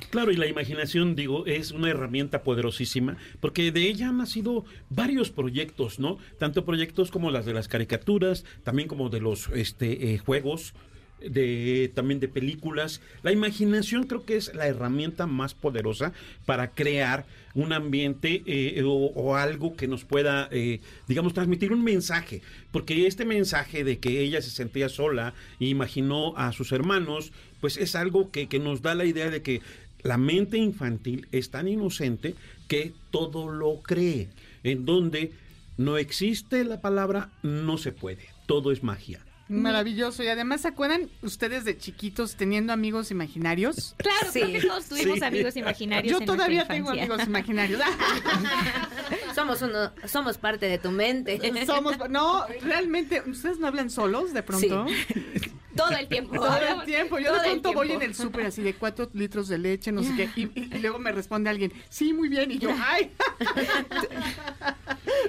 Claro, y la imaginación, digo, es una herramienta poderosísima, porque de ella han nacido varios proyectos, ¿no? Tanto proyectos como las de las caricaturas, también como de los este, eh, juegos, de también de películas. La imaginación creo que es la herramienta más poderosa para crear un ambiente eh, o, algo que nos pueda, eh, digamos, transmitir un mensaje. Porque este mensaje de que ella se sentía sola e imaginó a sus hermanos, pues es algo que, que nos da la idea de que la mente infantil es tan inocente que todo lo cree. En donde no existe la palabra no se puede. Todo es magia. Maravilloso. Y además, ¿se acuerdan ustedes de chiquitos teniendo amigos imaginarios? Claro, Sí. creo que todos tuvimos Sí. amigos imaginarios. Yo en todavía tengo amigos imaginarios. Somos uno, somos parte de tu mente. Somos, no, realmente, ¿ustedes no hablan solos de pronto? Todo el tiempo. Todo el tiempo. Yo Todo de pronto voy en el súper así de cuatro litros de leche, no sé qué. Y, y- y luego me responde alguien, sí, muy bien. Y yo, ay.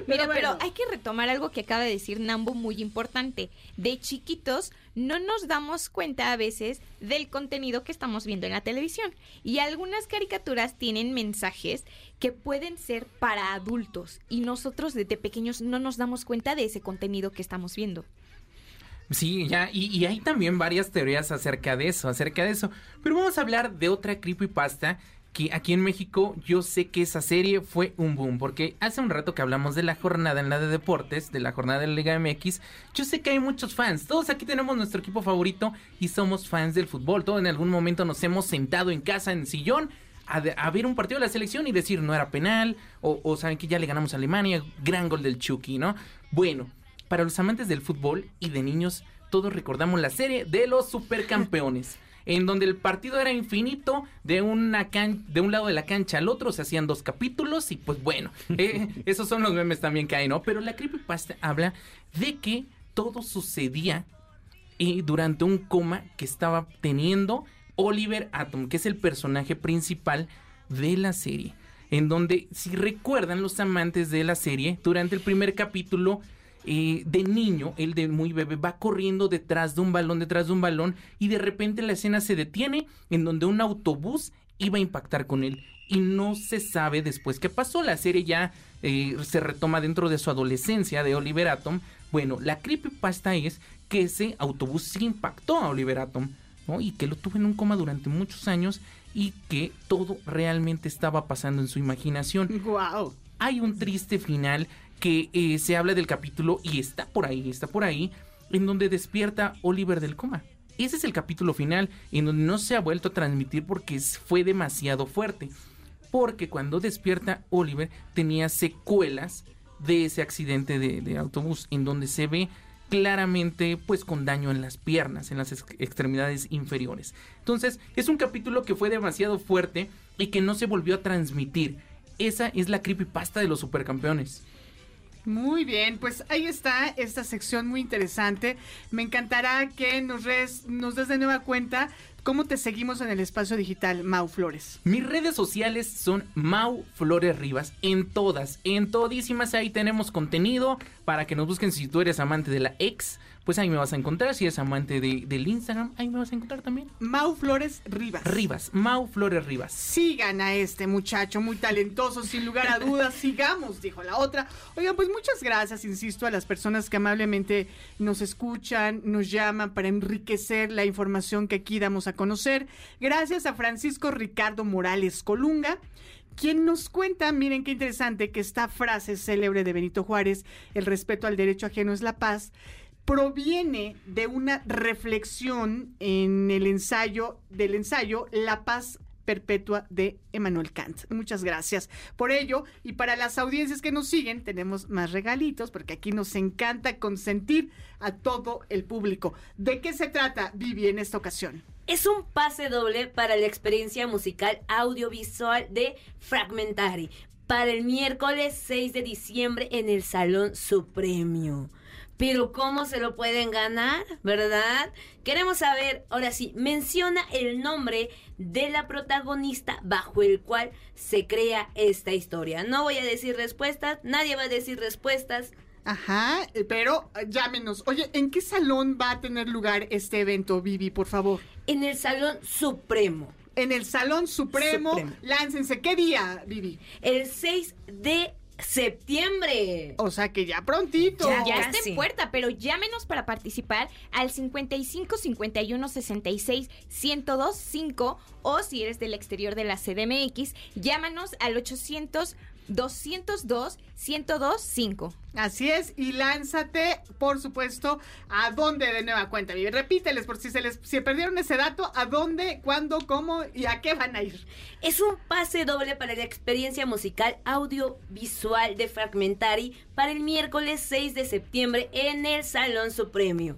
Mira, Pero hay que retomar algo que acaba de decir Nambo muy importante. De chiquitos no nos damos cuenta a veces del contenido que estamos viendo en la televisión. Y algunas caricaturas tienen mensajes que pueden ser para adultos. Y nosotros desde pequeños no nos damos cuenta de ese contenido que estamos viendo. Sí, ya, y, y hay también varias teorías acerca de eso, acerca de eso. Pero vamos a hablar de otra creepypasta que aquí en México yo sé que esa serie fue un boom, porque hace un rato que hablamos de la jornada en la de deportes, de la jornada de la Liga MX, yo sé que hay muchos fans, todos aquí tenemos nuestro equipo favorito y somos fans del fútbol, todos en algún momento nos hemos sentado en casa en sillón a, ver un partido de la selección y decir no era penal, o, o saben que ya le ganamos a Alemania, gran gol del Chucky, ¿no? Bueno, para los amantes del fútbol y de niños, todos recordamos la serie de los supercampeones. En donde el partido era infinito, de, una can de un lado de la cancha al otro se hacían dos capítulos y pues bueno, eh, esos son los memes también que hay, ¿no? Pero la creepypasta habla de que todo sucedía eh, durante un coma que estaba teniendo Oliver Atom, que es el personaje principal de la serie. En donde, si recuerdan los amantes de la serie, durante el primer capítulo eh, de niño, el de muy bebé, va corriendo detrás de un balón, detrás de un balón, y de repente la escena se detiene en donde un autobús iba a impactar con él. Y no se sabe después qué pasó. La serie ya eh, se retoma dentro de su adolescencia de Oliver Atom. Bueno, la creepypasta es que ese autobús sí impactó a Oliver Atom. ¿no? Y que lo tuvo en un coma durante muchos años y que todo realmente estaba pasando en su imaginación. Wow. Hay un triste final que eh, se habla del capítulo y está por ahí, está por ahí, en donde despierta Oliver del coma. Ese es el capítulo final, en donde no se ha vuelto a transmitir porque fue demasiado fuerte. Porque cuando despierta Oliver tenía secuelas de ese accidente de, autobús, en donde se ve claramente pues con daño en las piernas, en las ex- extremidades inferiores. Entonces es un capítulo que fue demasiado fuerte y que no se volvió a transmitir. Esa es la creepypasta de los supercampeones. Muy bien, pues ahí está esta sección muy interesante. Me encantará que nos, des de nueva cuenta cómo te seguimos en el espacio digital, Mau Flores. Mis redes sociales son Mau Flores Rivas, en todas, en todísimas ahí tenemos contenido para que nos busquen si tú eres amante de la ex, pues ahí me vas a encontrar, si eres amante de- del Instagram, ahí me vas a encontrar también. Mau Flores Rivas. Rivas, Mau Flores Rivas. Sigan a este muchacho muy talentoso, sin lugar a dudas. Sigamos, dijo la otra. Oigan, pues muchas gracias, insisto, a las personas que amablemente nos escuchan, nos llaman para enriquecer la información que aquí damos a conocer. Gracias a Francisco Ricardo Morales Colunga. Quien nos cuenta, miren qué interesante, que esta frase célebre de Benito Juárez, el respeto al derecho ajeno es la paz, proviene de una reflexión en el ensayo del ensayo La paz perpetua de Emmanuel Kant. Muchas gracias por ello y para las audiencias que nos siguen tenemos más regalitos porque aquí nos encanta consentir a todo el público. ¿De qué se trata, Vivi, en esta ocasión? Es un pase doble para la experiencia musical audiovisual de Fragmentari para el miércoles 6 de diciembre en el Salón Supremio. Pero ¿cómo se lo pueden ganar? ¿Verdad? Queremos saber, ahora sí, menciona el nombre de la protagonista bajo el cual se crea esta historia. No voy a decir respuestas, nadie va a decir respuestas. Ajá, eh, pero eh, llámenos. Oye, ¿en qué salón va a tener lugar este evento, Vivi, por favor? En el Salón Supremo. En el Salón Supremo, Supremo. láncense. ¿Qué día, Vivi? El 6 de septiembre. O sea que ya prontito. Ya, ya está en puerta, pero llámenos para participar al 55 51 66 1025 o si eres del exterior de la CDMX, llámanos al 800 202 1025. Así es, y lánzate, por supuesto, a dónde de nueva cuenta, Vivi. Repíteles por si se les si perdieron ese dato, a dónde, cuándo, cómo y a qué van a ir. Es un pase doble para la experiencia musical audiovisual de Fragmentari para el miércoles 6 de septiembre en el Salón Supremo.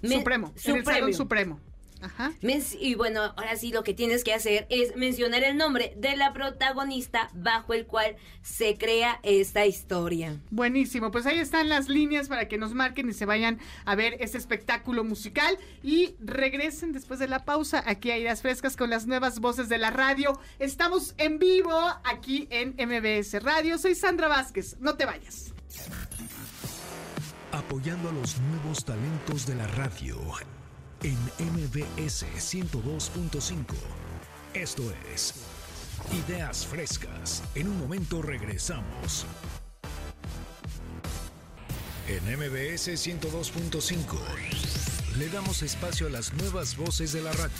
Men- Supremo, en el Salón Supremo. Ajá. Y bueno, ahora sí lo que tienes que hacer es mencionar el nombre de la protagonista bajo el cual se crea esta historia. Buenísimo, pues ahí están las líneas para que nos marquen y se vayan a ver este espectáculo musical y regresen después de la pausa aquí a Ideas Frescas con las nuevas voces de la radio. Estamos en vivo aquí en MBS Radio. Soy Sandra Vázquez, no te vayas. Apoyando a los nuevos talentos de la radio en MBS 102.5. Esto es Ideas Frescas. En un momento regresamos. En MBS 102.5 le damos espacio a las nuevas voces de la radio.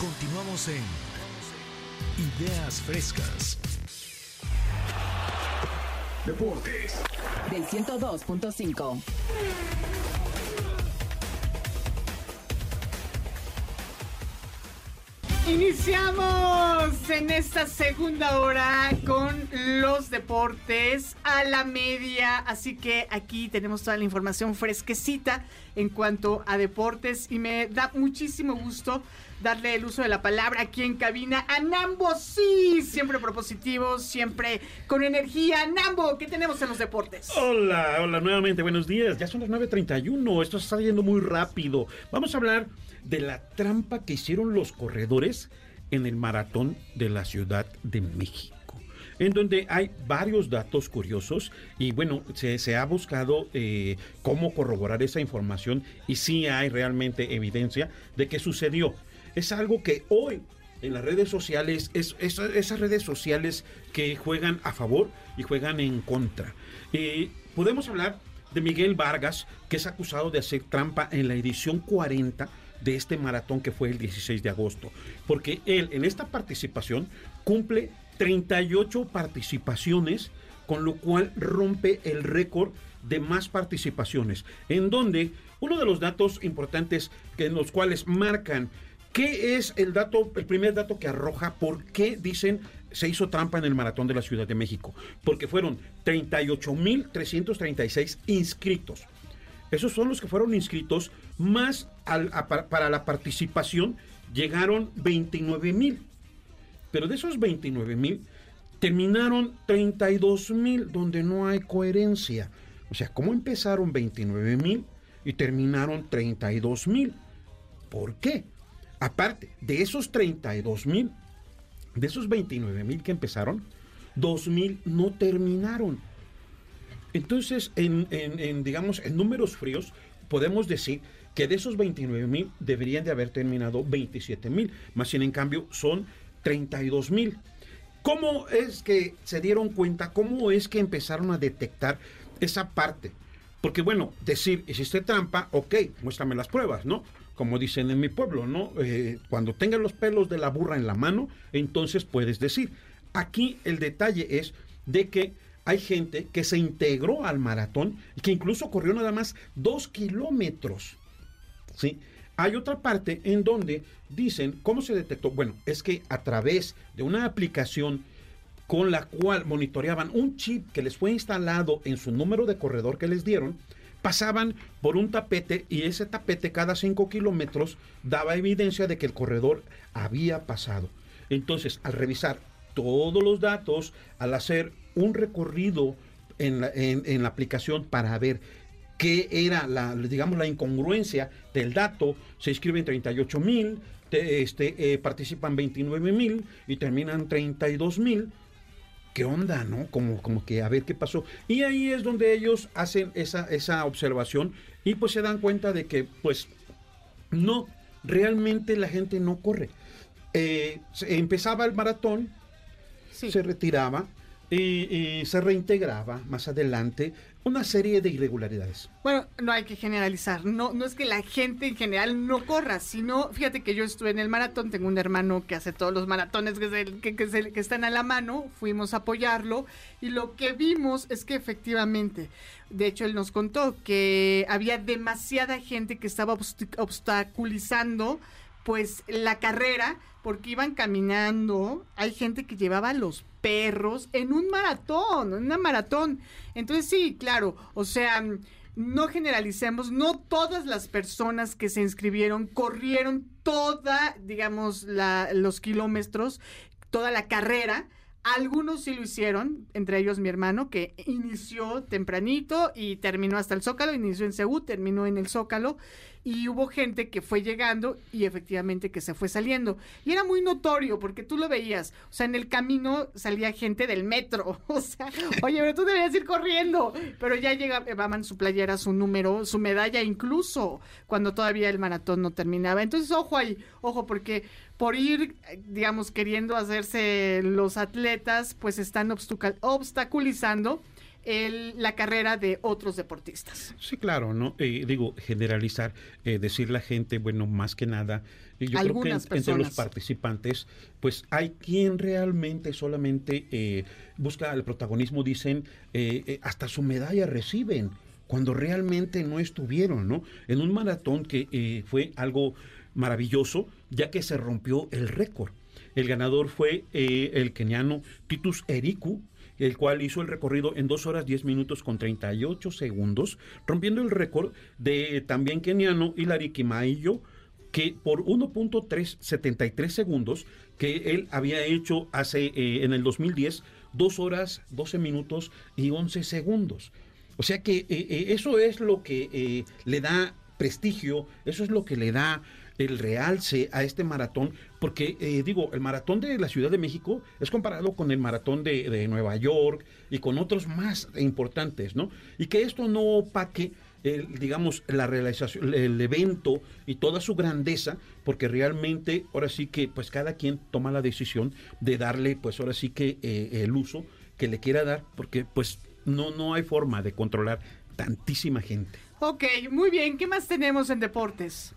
Continuamos en Ideas Frescas. Deportes. Del 102.5. Iniciamos en esta segunda hora con los deportes a la media, así que aquí tenemos toda la información fresquecita en cuanto a deportes y me da muchísimo gusto darle el uso de la palabra aquí en cabina a Nambo, sí, siempre propositivo, siempre con energía. Nambo, ¿qué tenemos en los deportes? Hola, hola nuevamente, buenos días. Ya son las 9.31, esto está yendo muy rápido. Vamos a hablar de la trampa que hicieron los corredores en el maratón de la Ciudad de México en donde hay varios datos curiosos y bueno, se, ha buscado eh, cómo corroborar esa información y sí hay realmente evidencia de que sucedió. Es algo que hoy en las redes sociales, es, esas redes sociales que juegan a favor y juegan en contra. Eh, podemos hablar de Miguel Vargas, que es acusado de hacer trampa en la edición 40 de este maratón que fue el 16 de agosto, porque él en esta participación cumple 38 participaciones, con lo cual rompe el récord de más participaciones, en donde uno de los datos importantes que en los cuales marcan qué es el dato, el primer dato que arroja por qué dicen se hizo trampa en el maratón de la Ciudad de México, porque fueron 38.336 inscritos. Esos son los que fueron inscritos, más para la participación llegaron 29 mil. Pero de esos 29 mil, terminaron 32 mil donde no hay coherencia. O sea, ¿cómo empezaron 29 mil y terminaron 32 mil? ¿Por qué? Aparte, de esos 32 mil, de esos 29 mil que empezaron, 2 mil no terminaron. Entonces, en, digamos, en números fríos, podemos decir que de esos 29 mil deberían de haber terminado 27 mil, más sin en cambio son 32 mil. ¿Cómo es que se dieron cuenta? ¿Cómo es que empezaron a detectar esa parte? Porque bueno, decir, hiciste trampa, ok, muéstrame las pruebas, ¿no? Como dicen en mi pueblo, ¿no? Eh, cuando tengas los pelos de la burra en la mano, entonces puedes decir. Aquí el detalle es de que hay gente que se integró al maratón y que incluso corrió nada más dos kilómetros, ¿sí? Hay otra parte en donde dicen, ¿cómo se detectó? Bueno, es que a través de una aplicación con la cual monitoreaban un chip que les fue instalado en su número de corredor que les dieron, pasaban por un tapete y ese tapete cada 5 kilómetros daba evidencia de que el corredor había pasado. Entonces, al revisar todos los datos, al hacer un recorrido en la, aplicación para ver qué era la, digamos, la incongruencia del dato. Se inscriben 38 mil, este, eh, participan 29 mil y terminan 32 mil. ¿Qué onda, no? Como, como que a ver qué pasó. Y ahí es donde ellos hacen esa, esa observación y pues se dan cuenta de que, pues, no, realmente la gente no corre. Eh, empezaba el maratón, se retiraba, y, se reintegraba más adelante una serie de irregularidades. Bueno, no hay que generalizar. No, no es que la gente en general no corra, sino, fíjate que yo estuve en el maratón, tengo un hermano que hace todos los maratones que, que, que están a la mano, fuimos a apoyarlo y lo que vimos es que efectivamente, de hecho él nos contó que había demasiada gente que estaba obstaculizando pues la carrera porque iban caminando, hay gente que llevaba los perros en un maratón, en una maratón. Entonces sí, claro, o sea, no generalicemos, no todas las personas que se inscribieron corrieron toda, digamos, la, los kilómetros, toda la carrera. Algunos sí lo hicieron, entre ellos mi hermano, que inició tempranito y terminó hasta el Zócalo, inició en Ceú, terminó en el Zócalo y hubo gente que fue llegando y efectivamente que se fue saliendo. Y era muy notorio porque tú lo veías, o sea, en el camino salía gente del metro, o sea, oye, pero tú deberías ir corriendo, pero ya llegaban su playera, su número, su medalla incluso, cuando todavía el maratón no terminaba. Entonces, ojo ahí, ojo, porque por ir, digamos, queriendo hacerse los atletas, pues están obstaculizando la carrera de otros deportistas. Sí, claro, ¿no? Eh, digo, generalizar, eh, decir la gente, bueno, más que nada, yo creo que entre los participantes, pues hay quien realmente solamente eh, busca el protagonismo, dicen, hasta su medalla reciben, cuando realmente no estuvieron, ¿no? En un maratón que fue algo maravilloso, ya que se rompió el récord. El ganador fue el keniano Titus Eriku, el cual hizo el recorrido en 2 horas 10 minutos con 38 segundos, rompiendo el récord de también keniano Hilary Kimaiyo, que por 1.373 segundos que él había hecho hace eh, en el 2010 2 horas 12 minutos y 11 segundos. O sea que eh, eh, eso es lo que eh, le da prestigio, eso es lo que le da el realce a este maratón, porque eh, digo, el maratón de la Ciudad de México es comparado con el maratón de, Nueva York y con otros más importantes, ¿no? Y que esto no opaque el, digamos, la realización, el evento y toda su grandeza, porque realmente ahora sí que pues cada quien toma la decisión de darle pues ahora sí que eh, el uso que le quiera dar, porque pues no, no hay forma de controlar tantísima gente. Ok, muy bien. ¿Qué más tenemos en deportes?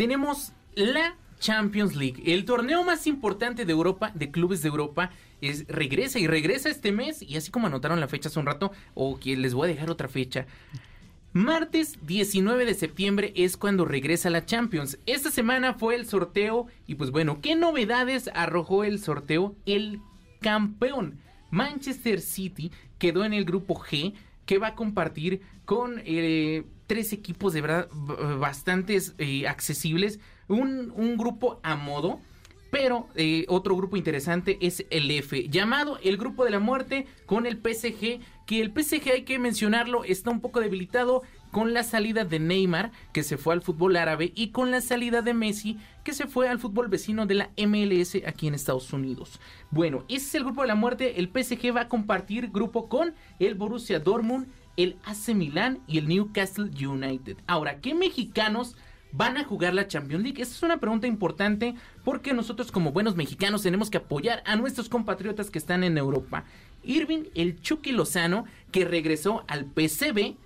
Tenemos la Champions League, el torneo más importante de Europa, de clubes de Europa. Es, regresa y regresa este mes. Y así como anotaron la fecha hace un rato, o que les voy a dejar otra fecha. Martes 19 de septiembre es cuando regresa la Champions. Esta semana fue el sorteo y pues bueno, ¿qué novedades arrojó el sorteo? El campeón Manchester City quedó en el grupo G que va a compartir con eh, tres equipos de verdad b- bastantes eh, accesibles. Un, un grupo a modo. Pero eh, otro grupo interesante es el F, llamado el Grupo de la Muerte con el PSG, que el PSG hay que mencionarlo, está un poco debilitado con la salida de Neymar, que se fue al fútbol árabe, y con la salida de Messi, que se fue al fútbol vecino de la MLS aquí en Estados Unidos. Bueno, ese es el Grupo de la Muerte, el PSG va a compartir grupo con el Borussia Dortmund, el AC Milan y el Newcastle United. Ahora, ¿qué mexicanos van a jugar la Champions League? Esta es una pregunta importante porque nosotros como buenos mexicanos tenemos que apoyar a nuestros compatriotas que están en Europa. Irving, el Chucky Lozano, que regresó al PCB,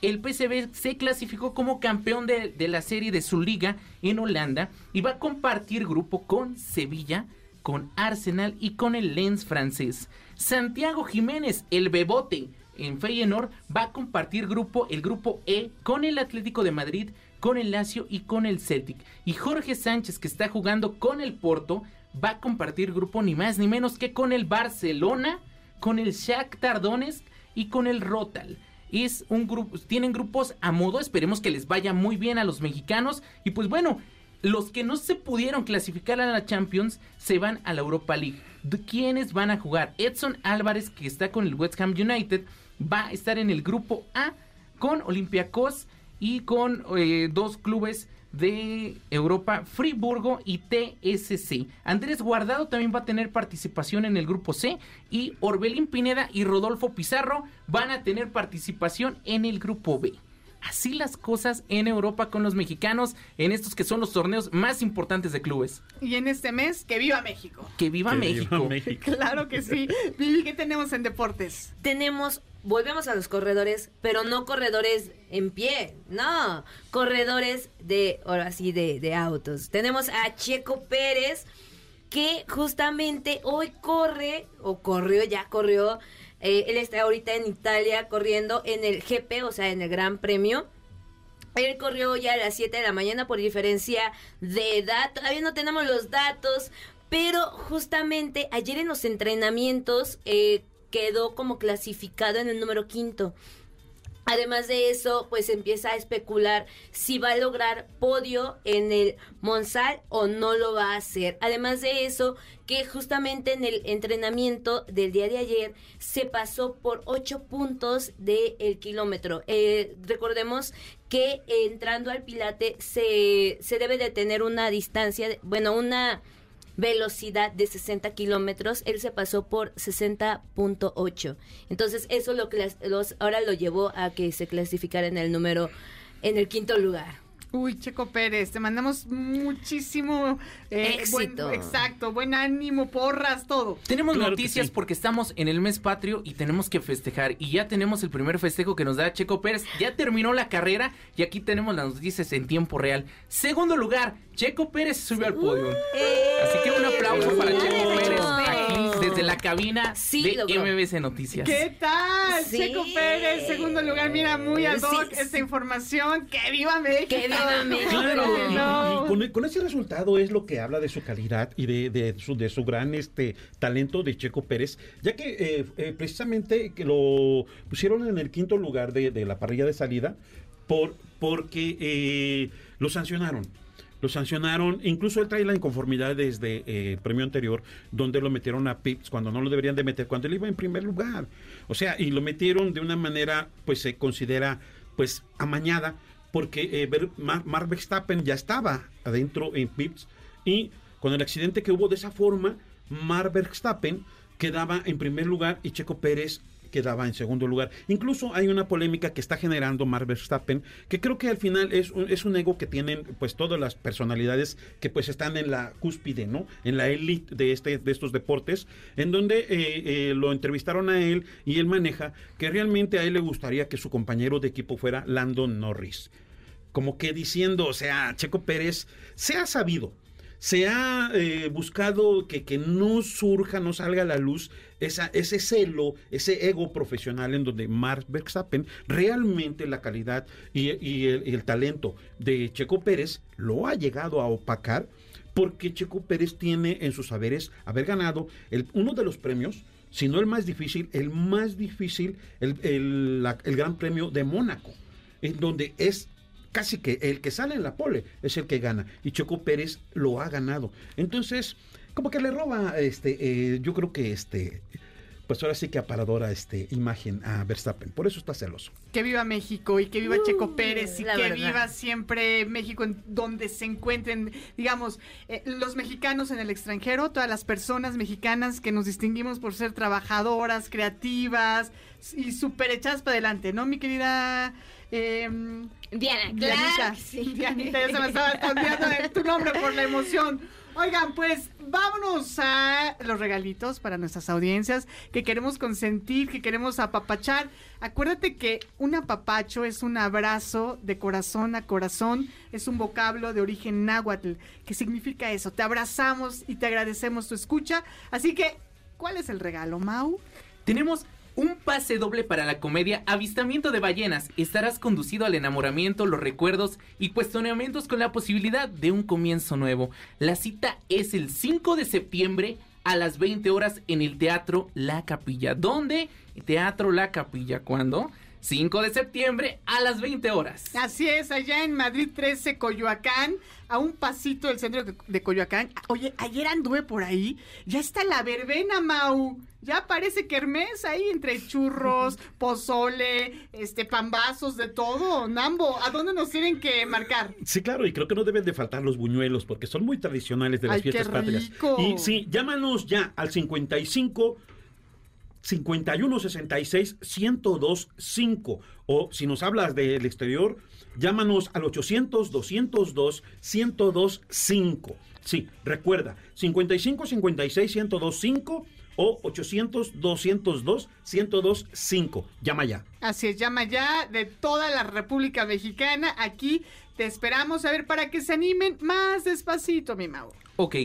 el PCB se clasificó como campeón de, de la serie de su liga en Holanda y va a compartir grupo con Sevilla, con Arsenal y con el Lens francés. Santiago Jiménez, el Bebote, en Feyenoord va a compartir grupo, el grupo E, con el Atlético de Madrid, con el Lazio y con el Celtic. Y Jorge Sánchez, que está jugando con el Porto, va a compartir grupo ni más ni menos que con el Barcelona, con el Shakhtar Donetsk y con el Rotal. Es un grupo, tienen grupos a modo, esperemos que les vaya muy bien a los mexicanos. Y pues bueno, los que no se pudieron clasificar a la Champions se van a la Europa League. ¿De ¿Quiénes van a jugar? Edson Álvarez, que está con el West Ham United, va a estar en el grupo A con Olympiacos y con eh, dos clubes de Europa, Friburgo y TSC. Andrés Guardado también va a tener participación en el grupo C y Orbelín Pineda y Rodolfo Pizarro van a tener participación en el grupo B. Así las cosas en Europa con los mexicanos en estos que son los torneos más importantes de clubes. Y en este mes, que viva México. Que viva Que México. viva México. Claro que sí. Vivi, ¿qué tenemos en deportes? tenemos, volvemos a los corredores, pero no corredores en pie, no, corredores de, ahora sí, de, de autos. Tenemos a Checo Pérez, que justamente hoy corre, o corrió, ya corrió, eh, él está ahorita en Italia corriendo en el GP, o sea, en el Gran Premio. Él corrió ya a las 7 de la mañana por diferencia de edad. Todavía no tenemos los datos, pero justamente ayer en los entrenamientos eh, quedó como clasificado en el número quinto. Además de eso, pues empieza a especular si va a lograr podio en el Monsal o no lo va a hacer. Además de eso, que justamente en el entrenamiento del día de ayer se pasó por 8 puntos del kilómetro. Eh, recordemos que eh, entrando al Pilate se, se debe de tener una distancia, de- bueno, una velocidad de 60 kilómetros, él se pasó por 60.8. Entonces eso lo los, ahora lo llevó a que se clasificara en el número, en el quinto lugar. Uy, Checo Pérez, te mandamos muchísimo eh, Éxito. buen- exacto, buen ánimo, porras, todo. Tenemos Claro noticias sí. porque estamos en el mes patrio y tenemos que festejar. Y ya tenemos el primer festejo que nos da Checo Pérez. Ya terminó la carrera y aquí tenemos las noticias en tiempo real. Segundo lugar, Checo Pérez subió al podio. Así que un aplauso para Checo Pérez desde la cabina Sí, de logró. MBC Noticias. ¿Qué tal? Sí. Checo Pérez, segundo lugar, mira, muy ad hoc Sí, esta sí. información. ¡Que viva México! ¡Que viva México! Claro, No. y, con, con ese resultado es lo que habla de su calidad y de, de su, de su gran este talento de Checo Pérez, ya que eh, eh, precisamente que lo pusieron en el quinto lugar de, de la parrilla de salida por porque eh, lo sancionaron. Lo sancionaron, incluso él trae la inconformidad desde eh, el premio anterior, donde lo metieron a Pips cuando no lo deberían de meter, cuando él iba en primer lugar. O sea, y lo metieron de una manera, pues se considera, pues, amañada, porque eh, Ver- Mar- Mark Verstappen ya estaba adentro en Pips, y con el accidente que hubo de esa forma, Mark Verstappen quedaba en primer lugar y Checo Pérez quedaba en segundo lugar. Incluso hay una polémica que está generando Mark Verstappen, que creo que al final es un, es un ego que tienen pues todas las personalidades que pues están en la cúspide, ¿no? En la élite de, este, de estos deportes, en donde eh, eh, lo entrevistaron a él y él maneja que realmente a él le gustaría que su compañero de equipo fuera Landon Norris. Como que diciendo, o sea, Checo Pérez se ha sabido, se ha eh, buscado que, que no surja, no salga a la luz esa, ese celo, ese ego profesional en donde Mark Verstappen realmente la calidad y, el, talento de Checo Pérez lo ha llegado a opacar porque Checo Pérez tiene en sus saberes haber ganado uno de los premios, si no el más difícil, el más difícil, el, el- el Gran Premio de Mónaco, en donde es casi que el que sale en la pole es el que gana y Checo Pérez lo ha ganado. Entonces, como que le roba este eh, yo creo que este pues ahora sí que aparadora este imagen a Verstappen, por eso está celoso. Que viva México y que viva Checo Pérez y que verdad. viva siempre México en donde se encuentren, digamos, eh, los mexicanos en el extranjero, todas las personas mexicanas que nos distinguimos por ser trabajadoras, creativas y súper echadas para adelante, ¿no, mi querida? Em, Diana, que sí. Dianita, ya se me estaba de tu nombre por la emoción. Oigan, pues vámonos a los regalitos para nuestras audiencias que queremos consentir, que queremos apapachar. Acuérdate que un apapacho es un abrazo de corazón a corazón, es un vocablo de origen náhuatl, que significa eso. Te abrazamos y te agradecemos tu escucha. Así que, ¿cuál es el regalo, Mau? Tenemos un pase doble para la comedia Avistamiento de Ballenas. Estarás conducido al enamoramiento, los recuerdos y cuestionamientos con la posibilidad de un comienzo nuevo. La cita es el 5 de septiembre a las 20 horas en el Teatro La Capilla. ¿Dónde? Teatro La Capilla. ¿Cuándo? 5 de septiembre a las 20 horas. Así es, allá en Madrid 13, Coyoacán, a un pasito del centro de- Coyoacán. Oye, ayer anduve por ahí, ya está la verbena, Mau. Ya parece kermés ahí entre churros, pozole, este, pambazos, de todo. Nambo, ¿a dónde nos tienen que marcar? Sí, claro, y creo que no deben de faltar los buñuelos porque son muy tradicionales de las Ay, qué fiestas patrias. rico. Y sí, llámanos ya al 55 51 66 102 5 o si nos hablas del exterior, llámanos al 800 202 102 5. Sí, recuerda, 55 56 102 5 o 800 202 102 5. Llama ya. Así es, llama ya de toda la República Mexicana. Aquí te esperamos a ver para que se animen más despacito, mi Mau. Ok,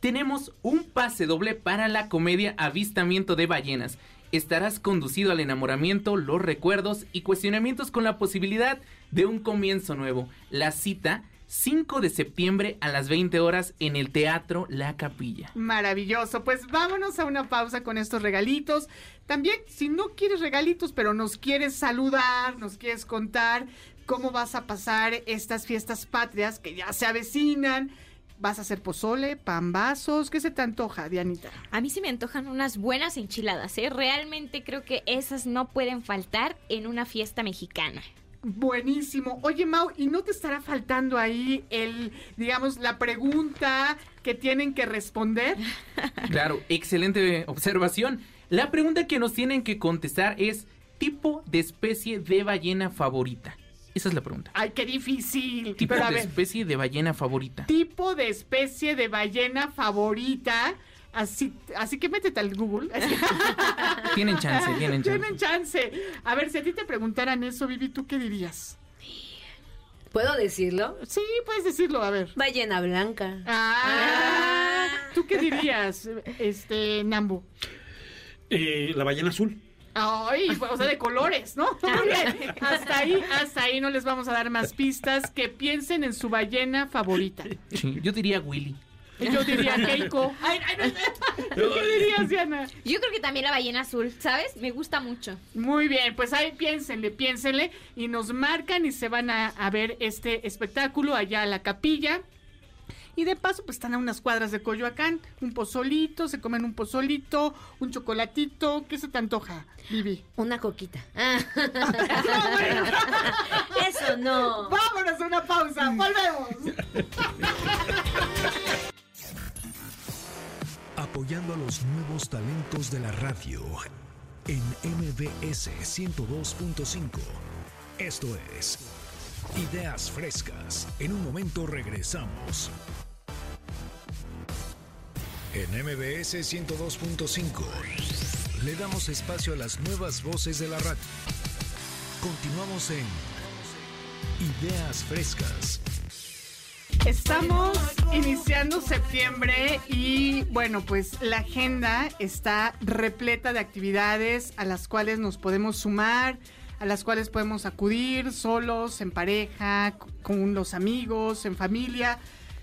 tenemos un pase doble para la comedia Avistamiento de Ballenas. Estarás conducido al enamoramiento, los recuerdos y cuestionamientos con la posibilidad de un comienzo nuevo. La cita 5 de septiembre a las 20 horas en el Teatro La Capilla. Maravilloso. Pues vámonos a una pausa con estos regalitos. También, si no quieres regalitos, pero nos quieres saludar, nos quieres contar cómo vas a pasar estas fiestas patrias que ya se avecinan. ¿Vas a hacer pozole, pambazos? ¿Qué se te antoja, Dianita? A mí se me antojan unas buenas enchiladas, ¿eh? Realmente creo que esas no pueden faltar en una fiesta mexicana. Buenísimo. Oye, Mau, ¿y no te estará faltando ahí el, digamos, la pregunta que tienen que responder? Claro, excelente observación. La pregunta que nos tienen que contestar es tipo de especie de ballena favorita. Esa es la pregunta. Ay, qué difícil. Tipo Pero de ver, especie de ballena favorita. tipo de especie de ballena favorita. Así, así que métete al Google. Tienen chance, tienen chance. Tienen chance. A ver, si a ti te preguntaran eso, Vivi, ¿tú qué dirías? ¿Puedo decirlo? Sí, puedes decirlo, a ver. Ballena blanca. Ah, ¿tú qué dirías, este, Nambu? Eh, la ballena azul. Ay, o sea, de colores, ¿no? Muy bien. Hasta ahí, hasta ahí no les vamos a dar más pistas. Que piensen en su ballena favorita. Sí, yo diría Willy. Yo diría Keiko. Ay, ay, no, ¿Tú qué dirías, Diana? Yo creo que también la ballena azul, ¿sabes? Me gusta mucho. Muy bien, pues ahí piénsenle, piénsenle y nos marcan y se van a, a ver este espectáculo allá a la capilla. Y de paso, pues están a unas cuadras de Coyoacán. Un pozolito, se comen un pozolito, un chocolatito. ¿Qué se te antoja, Vivi? Una coquita. Ah. Eso no. Vámonos a una pausa. Volvemos. apoyando a los nuevos talentos de la radio en MBS 102.5. Esto es Ideas Frescas. En un momento regresamos. En MBS 102.5 le damos espacio a las nuevas voces de la radio. Continuamos en Ideas Frescas. Estamos iniciando septiembre y bueno, pues la agenda está repleta de actividades a las cuales nos podemos sumar, a las cuales podemos acudir solos, en pareja, con los amigos, en familia.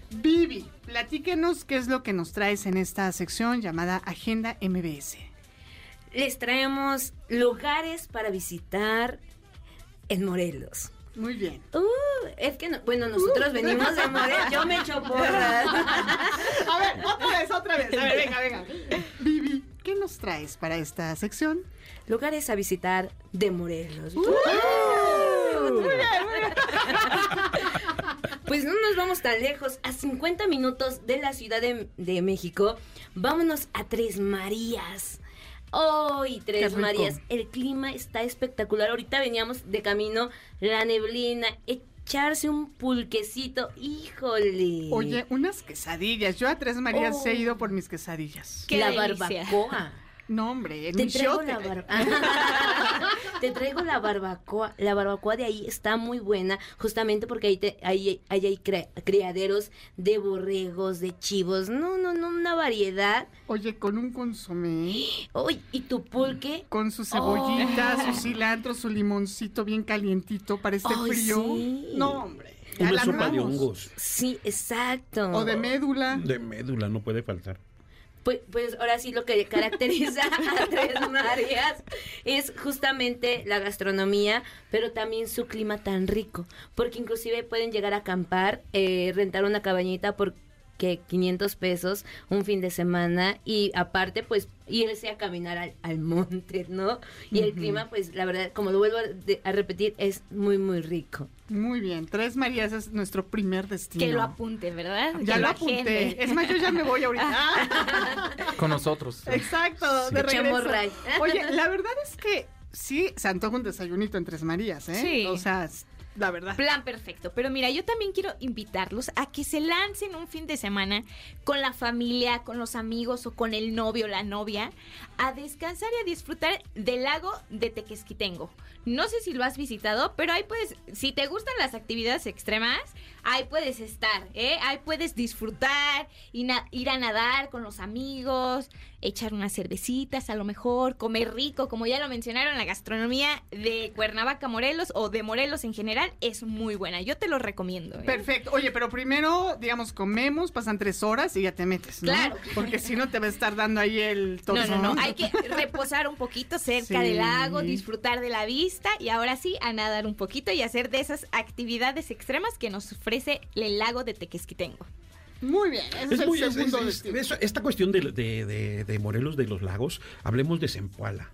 Vivi, platíquenos qué es lo que nos traes en esta sección llamada Agenda MBS. Les traemos lugares para visitar en Morelos. Muy bien. Uh, es que, no- bueno, nosotros venimos de Morelos. Yo me echo porras. A ver, otra vez, otra vez. A ver, venga, venga. Vivi, ¿qué nos traes para esta sección? Lugares a visitar de Morelos. Pues no nos vamos tan lejos, a 50 minutos de la Ciudad de, de México, vámonos a Tres Marías. ¡Ay, Qué Tres. Marías! El clima está espectacular. Ahorita veníamos de camino, la neblina, echarse un pulquecito, híjole. Oye, unas quesadillas. Yo a Tres Marías Oh. he ido por mis quesadillas. Qué la delicia. barbacoa. No, hombre, en Te un traigo la barbacoa. te traigo la barbacoa. La barbacoa de ahí está muy buena, justamente porque ahí, te, ahí, ahí hay criaderos de borregos, de chivos. No, no, no, una variedad. Oye, con un consomé, Uy, y tu pulque. con su cebollita, su cilantro, su limoncito bien calientito para este frío. sí. No, hombre. Una la sopa de hongos. Sí, exacto. O de médula. De médula, no puede faltar. Pues, pues ahora sí lo que caracteriza a Tres Marías es justamente la gastronomía, pero también su clima tan rico, porque inclusive pueden llegar a acampar, eh, rentar una cabañita por que 500 pesos un fin de semana y aparte pues irse a caminar al, al monte, ¿no? Y el clima pues la verdad, como lo vuelvo a, de- a repetir, es muy muy rico. Muy bien. Tres Marías es nuestro primer destino. Que lo apunte, ¿verdad? Ya Que lo apunté. Es más, yo ya me voy ahorita. Con nosotros. Exacto, de regreso. Oye, la verdad es que sí se antoja un desayunito en Tres Marías, ¿eh? Sí. O sea, la verdad. Plan perfecto. Pero mira, yo también quiero invitarlos a que se lancen un fin de semana con la familia, con los amigos o con el novio o la novia a descansar y a disfrutar del lago de Tequesquitengo. No sé si lo has visitado, pero ahí puedes, si te gustan las actividades extremas, ahí puedes estar, ¿eh? Ahí puedes disfrutar, ir a nadar con los amigos, echar unas cervecitas a lo mejor, comer rico, como ya lo mencionaron, la gastronomía de Cuernavaca, Morelos o de Morelos en general es muy buena. Yo te lo recomiendo. ¿eh? Perfecto. Oye, pero primero, digamos, comemos, pasan tres horas y ya te metes, ¿no? Claro. Porque si no te va a estar dando ahí el No, no, no. Hay que reposar un poquito cerca Sí. del lago, disfrutar de la vista y ahora sí a nadar un poquito y hacer de esas actividades extremas que nos ofrece el lago de Tequesquitengo. Muy bien. Ese es, Es muy- el es- segundo es- destino. es- esta cuestión de, de- de- de Morelos de los Lagos, hablemos de Zempoala.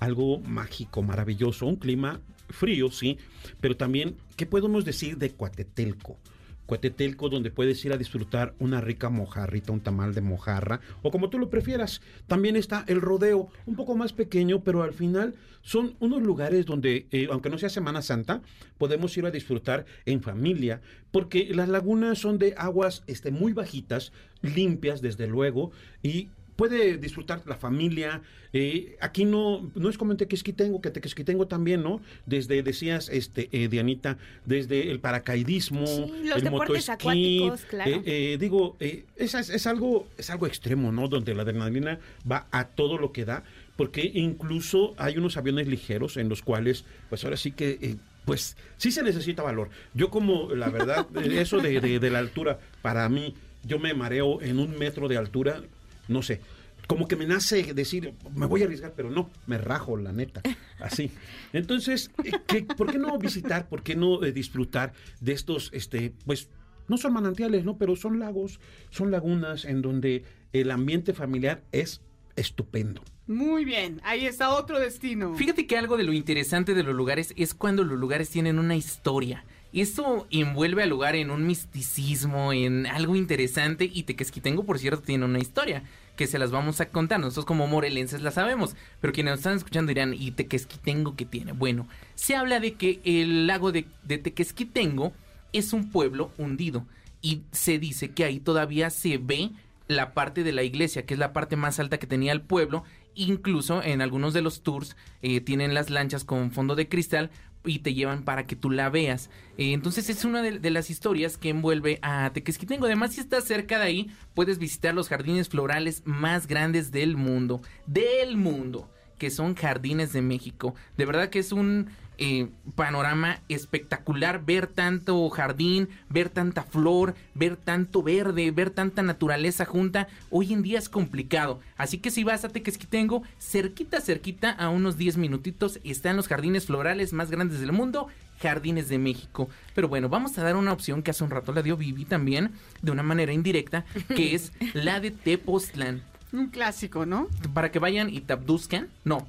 Algo mágico, maravilloso, un clima frío, sí, pero también, ¿qué podemos decir de Coatetelco? Coatetelco, donde puedes ir a disfrutar una rica mojarrita, un tamal de mojarra, o como tú lo prefieras. También está el rodeo, un poco más pequeño, pero al final son unos lugares donde, eh, aunque no sea Semana Santa, podemos ir a disfrutar en familia, porque las lagunas son de aguas este, muy bajitas, limpias desde luego, y puede disfrutar la familia. eh, aquí no, no es como en Tequesquitengo, que Tequesquitengo también, ¿no? Desde, decías, este, eh, Dianita, desde el paracaidismo, Sí, los el deportes motoesquí, acuáticos, claro. eh, eh, digo, eh, es, es- algo, es algo extremo, ¿no? Donde la adrenalina va a todo lo que da, porque incluso hay unos aviones ligeros en los cuales, pues ahora sí que, eh, pues sí se necesita valor. Yo como, la verdad, eh, eso de, de- de la altura, para mí, yo me mareo en un metro de altura, no sé. Como que me nace decir, me voy a arriesgar, pero no, me rajo, la neta. Así. Entonces, eh, ¿qué- ¿por qué no visitar, por qué no eh, disfrutar de estos, este, pues, no son manantiales, ¿no? Pero son lagos, son lagunas en donde el ambiente familiar es estupendo. Muy bien, ahí está otro destino. Fíjate que algo de lo interesante de los lugares es cuando los lugares tienen una historia. Esto envuelve al lugar en un misticismo, en algo interesante y Tequesquitengo, por cierto, tiene una historia que se las vamos a contar. Nosotros como morelenses la sabemos, pero quienes nos están escuchando dirán, ¿y Tequesquitengo qué tiene? Bueno, se habla de que el lago de, Tequesquitengo es un pueblo hundido y se dice que ahí todavía se ve la parte de la iglesia, que es la parte más alta que tenía el pueblo. Incluso en algunos de los tours eh, tienen las lanchas con fondo de cristal y te llevan para que tú la veas. Eh, entonces es una de, de las historias que envuelve a Tequesquitengo. Además, si estás cerca de ahí, puedes visitar los jardines florales más grandes del mundo. Del mundo. Que son Jardines de México. De verdad que es un eh, panorama espectacular ver tanto jardín, ver tanta flor, ver tanto verde, ver tanta naturaleza junta. Hoy en día es complicado. Así que si vas a Tequesquitengo, cerquita, cerquita, a unos 10 minutitos, están los jardines florales más grandes del mundo. Jardines de México. Pero bueno, vamos a dar una opción que hace un rato la dio Vivi también, de una manera indirecta, que es la de Tepoztlán. Un clásico, ¿no? Para que vayan y te abduzcan. No.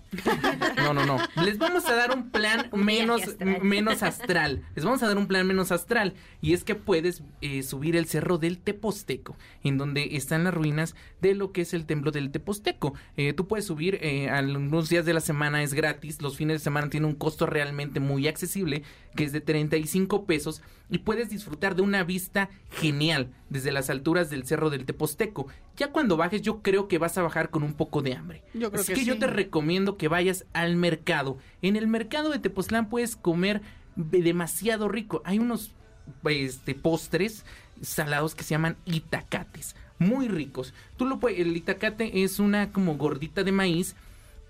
No, no, no. Les vamos a dar un plan Un menos, astral. menos astral. Les vamos a dar un plan menos astral. Y es que puedes eh, subir el cerro del Teposteco, en donde están las ruinas de lo que es el templo del Teposteco. Eh, tú puedes subir eh, algunos días de la semana, es gratis. Los fines de semana tiene un costo realmente muy accesible, que es de 35 pesos. Y puedes disfrutar de una vista genial desde las alturas del cerro del Teposteco. Ya cuando bajes, yo creo que vas a bajar con un poco de hambre. Yo creo Así que que, yo te recomiendo que vayas al mercado. En el mercado de Tepoztlán puedes comer de- demasiado rico. Hay unos este, postres salados que se llaman itacates, muy ricos. Tú lo puedes, el itacate es una como gordita de maíz,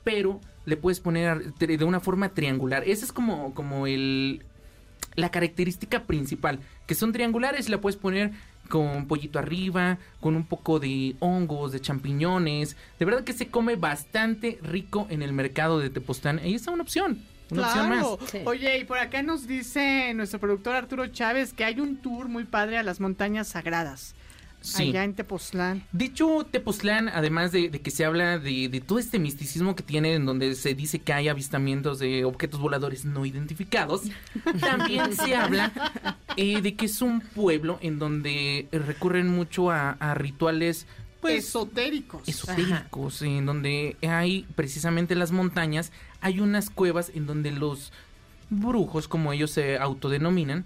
pero le puedes poner de una forma triangular. Ese es como, como el la característica principal, que son triangulares, la puedes poner con pollito arriba, con un poco de hongos, de champiñones. De verdad que se come bastante rico en el mercado de Tepoztlán. Ahí está una opción, una opción más. Claro. Sí. Oye, y por acá nos dice nuestro productor Arturo Chávez que hay un tour muy padre a las montañas sagradas. Sí. Allá en Tepoztlán. Dicho Tepoztlán, además de, de que se habla de, de todo este misticismo que tiene, en donde se dice que hay avistamientos de objetos voladores no identificados, también se habla eh, de que es un pueblo en donde recurren mucho a, a rituales pues Esotéricos. esotéricos, en donde hay precisamente en las montañas, hay unas cuevas en donde los brujos, como ellos se autodenominan,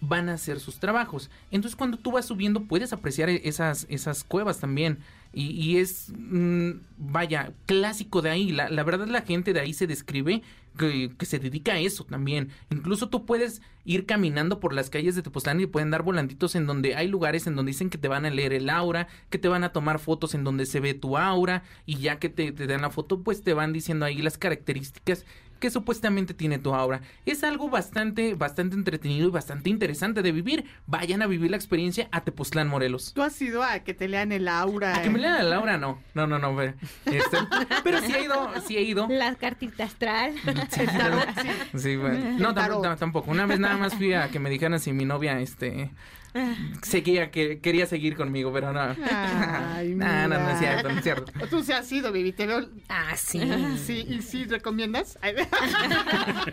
van a hacer sus trabajos. Entonces cuando tú vas subiendo puedes apreciar e- esas, esas cuevas también. Y, y es, mm, vaya, clásico de ahí. La, la verdad la gente de ahí se describe que, que se dedica a eso también. Incluso tú puedes ir caminando por las calles de Tepoztlán y pueden dar volantitos en donde hay lugares en donde dicen que te van a leer el aura, que te van a tomar fotos en donde se ve tu aura y ya que te, te dan la foto pues te van diciendo ahí las características que supuestamente tiene tu aura. Es algo bastante, bastante entretenido y bastante interesante de vivir. Vayan a vivir la experiencia a Tepoztlán, Morelos. Tú has ido a que te lean el aura. A que me lean la aura, no. No, no, no. Pero, este, pero sí he ido, sí he ido. La cartita astral. Sí, sí, bueno. No, tampoco, tampoco. Una vez nada más fui a que me dijeran si mi novia, este, seguía, que quería seguir conmigo, pero no. Ay, no, no, no es cierto, no es cierto. Tú sí has ido, Vivi. Te veo- Ah, sí. Sí, y sí, ¿recomiendas?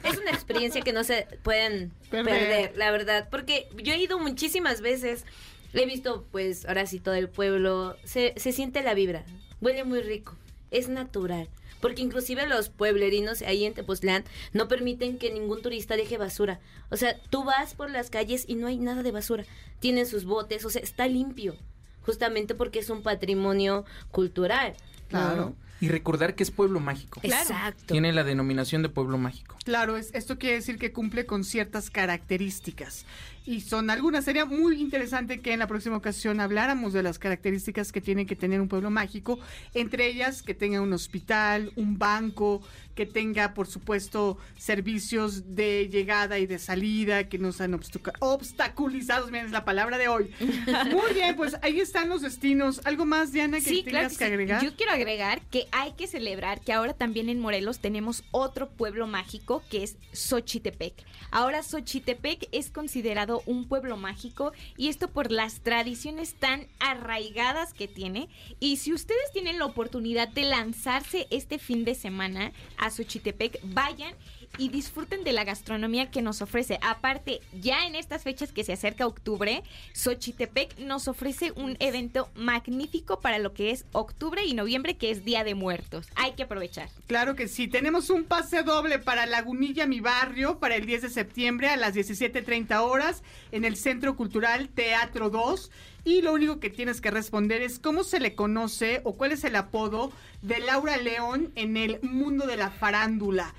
Es una experiencia que no se pueden Perder. perder. la verdad. Porque yo he ido muchísimas veces. He visto, pues, ahora sí todo el pueblo. Se, se siente la vibra. Huele muy rico. Es natural. Porque inclusive los pueblerinos ahí en Tepoztlán no permiten que ningún turista deje basura. O sea, tú vas por las calles y no hay nada de basura. Tienen sus botes, o sea, está limpio. Justamente porque es un patrimonio cultural. ¿no? Claro. Y recordar que es pueblo mágico. Exacto. Tiene la denominación de pueblo mágico. Claro, es, esto quiere decir que cumple con ciertas características. Y son algunas. Sería muy interesante que en la próxima ocasión habláramos de las características que tiene que tener un pueblo mágico. Entre ellas, que tenga un hospital, un banco, que tenga, por supuesto, servicios de llegada y de salida, que no sean obstacu- obstaculizados. Miren, es la palabra de hoy. Muy bien, pues ahí están los destinos. ¿Algo más, Diana, que Sí, claro tengas que que sí. agregar? Yo quiero agregar que que hay que celebrar que ahora también en Morelos tenemos otro pueblo mágico que es Xochitepec. Ahora Xochitepec es considerado un pueblo mágico y esto por las tradiciones tan arraigadas que tiene. Y si ustedes tienen la oportunidad de lanzarse este fin de semana a Xochitepec, vayan y disfruten de la gastronomía que nos ofrece. Aparte, ya en estas fechas que se acerca octubre, Xochitepec nos ofrece un evento magnífico para lo que es octubre y noviembre, que es Día de Muertos. Hay que aprovechar. Claro que sí, tenemos un pase doble para Lagunilla, mi barrio, para el 10 de septiembre a las 17.30 horas en el Centro Cultural Teatro 2. Y lo único que tienes que responder es cómo se le conoce o cuál es el apodo de Laura León en el mundo de la farándula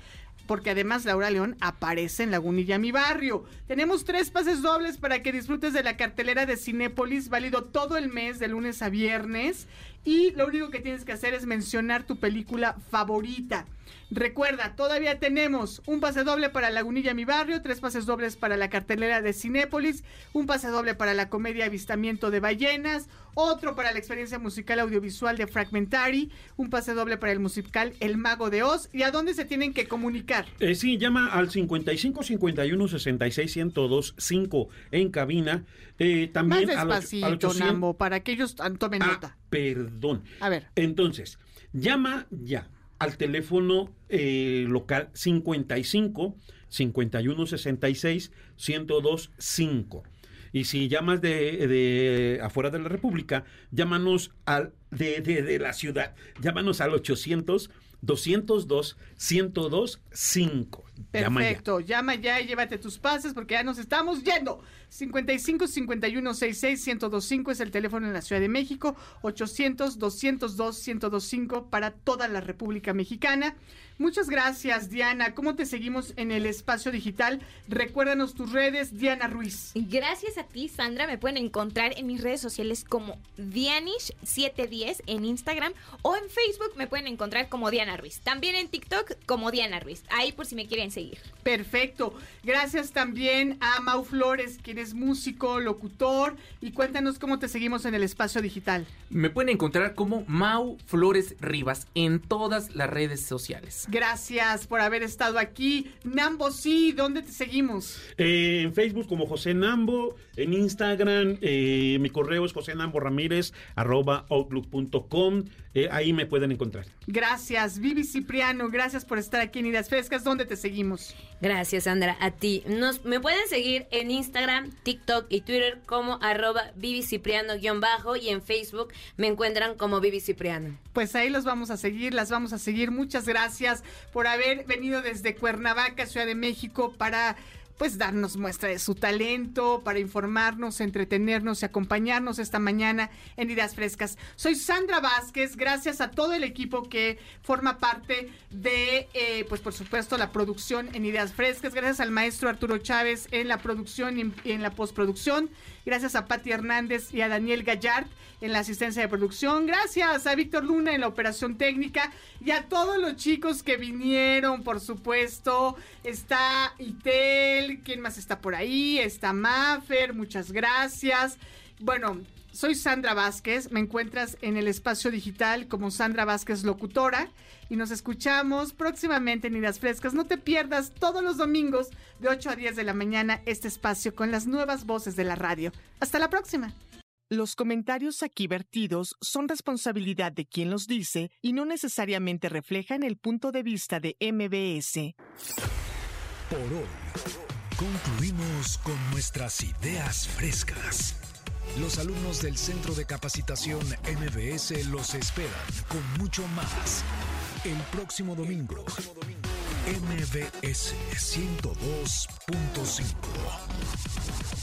porque además Laura León aparece en Lagunilla, mi barrio. Tenemos tres pases dobles para que disfrutes de la cartelera de Cinépolis, válido todo el mes, de lunes a viernes. Y lo único que tienes que hacer es mencionar tu película favorita. Recuerda, todavía tenemos un pase doble para Lagunilla Mi Barrio, tres pases dobles para la cartelera de Cinépolis, un pase doble para la comedia Avistamiento de Ballenas, otro para la experiencia musical audiovisual de Fragmentary, un pase doble para el musical El Mago de Oz. ¿Y a dónde se tienen que comunicar? Eh, sí, llama al 55 51 66 102 5 en cabina. Eh, también Más despacito, al 800 Nambo, para que ellos tomen Ah, nota. perdón. A ver. Entonces, llama ya al teléfono eh, local 55 51 66 102 5. Y si llamas de, de afuera de la República, llámanos al de, de, la ciudad. Llámanos al 800 202 102 5. Llama ya. Perfecto, llama ya y llévate tus pases porque ya nos estamos yendo. 55 51 66 1025 es el teléfono en la Ciudad de México, 800 202 1025 para toda la República Mexicana. Muchas gracias, Diana. ¿Cómo te seguimos en el espacio digital? Recuérdanos tus redes, Diana Ruiz. Gracias a ti, Sandra. Me pueden encontrar en mis redes sociales como Dianish710 en Instagram o en Facebook me pueden encontrar como Diana Ruiz. También en TikTok como Diana Ruiz. Ahí por si me quieren seguir. Perfecto. Gracias también a Mau Flores, quien es músico, locutor. Y cuéntanos cómo te seguimos en el espacio digital. Me pueden encontrar como Mau Flores Rivas en todas las redes sociales. Gracias por haber estado aquí. Nambo, sí, ¿dónde te seguimos? Eh, en Facebook como José Nambo, en Instagram eh, mi correo es josenamboramírez arroba outlook.com, eh, ahí me pueden encontrar. Gracias, Vivi Cipriano, gracias por estar aquí en Ideas Frescas. ¿Dónde te seguimos? Gracias, Sandra. A ti. Nos, me pueden seguir en Instagram, TikTok y Twitter como arroba vivicipriano-bajo y en Facebook me encuentran como Vivi Cipriano. Pues ahí los vamos a seguir, las vamos a seguir. Muchas gracias por haber venido desde Cuernavaca, Ciudad de México, para pues darnos muestra de su talento, para informarnos, entretenernos y acompañarnos esta mañana en Ideas Frescas. Soy Sandra Vázquez, gracias a todo el equipo que forma parte de, eh, pues por supuesto, la producción en Ideas Frescas, gracias al maestro Arturo Chávez en la producción y en, la postproducción, gracias a Patti Hernández y a Daniel Gallard en la asistencia de producción, gracias a Víctor Luna en la operación técnica y a todos los chicos que vinieron, por supuesto, está Itel, ¿quién más está por ahí? Está Maffer, muchas gracias. Bueno, soy Sandra Vázquez, me encuentras en el espacio digital como Sandra Vázquez Locutora y nos escuchamos próximamente en Ideas Frescas. No te pierdas todos los domingos de 8 a 10 de la mañana este espacio con las nuevas voces de la radio. Hasta la próxima. Los comentarios aquí vertidos son responsabilidad de quien los dice y no necesariamente reflejan el punto de vista de MBS. Por hoy, concluimos con nuestras ideas frescas. Los alumnos del Centro de Capacitación MBS los esperan con mucho más el próximo domingo. MBS 102.5.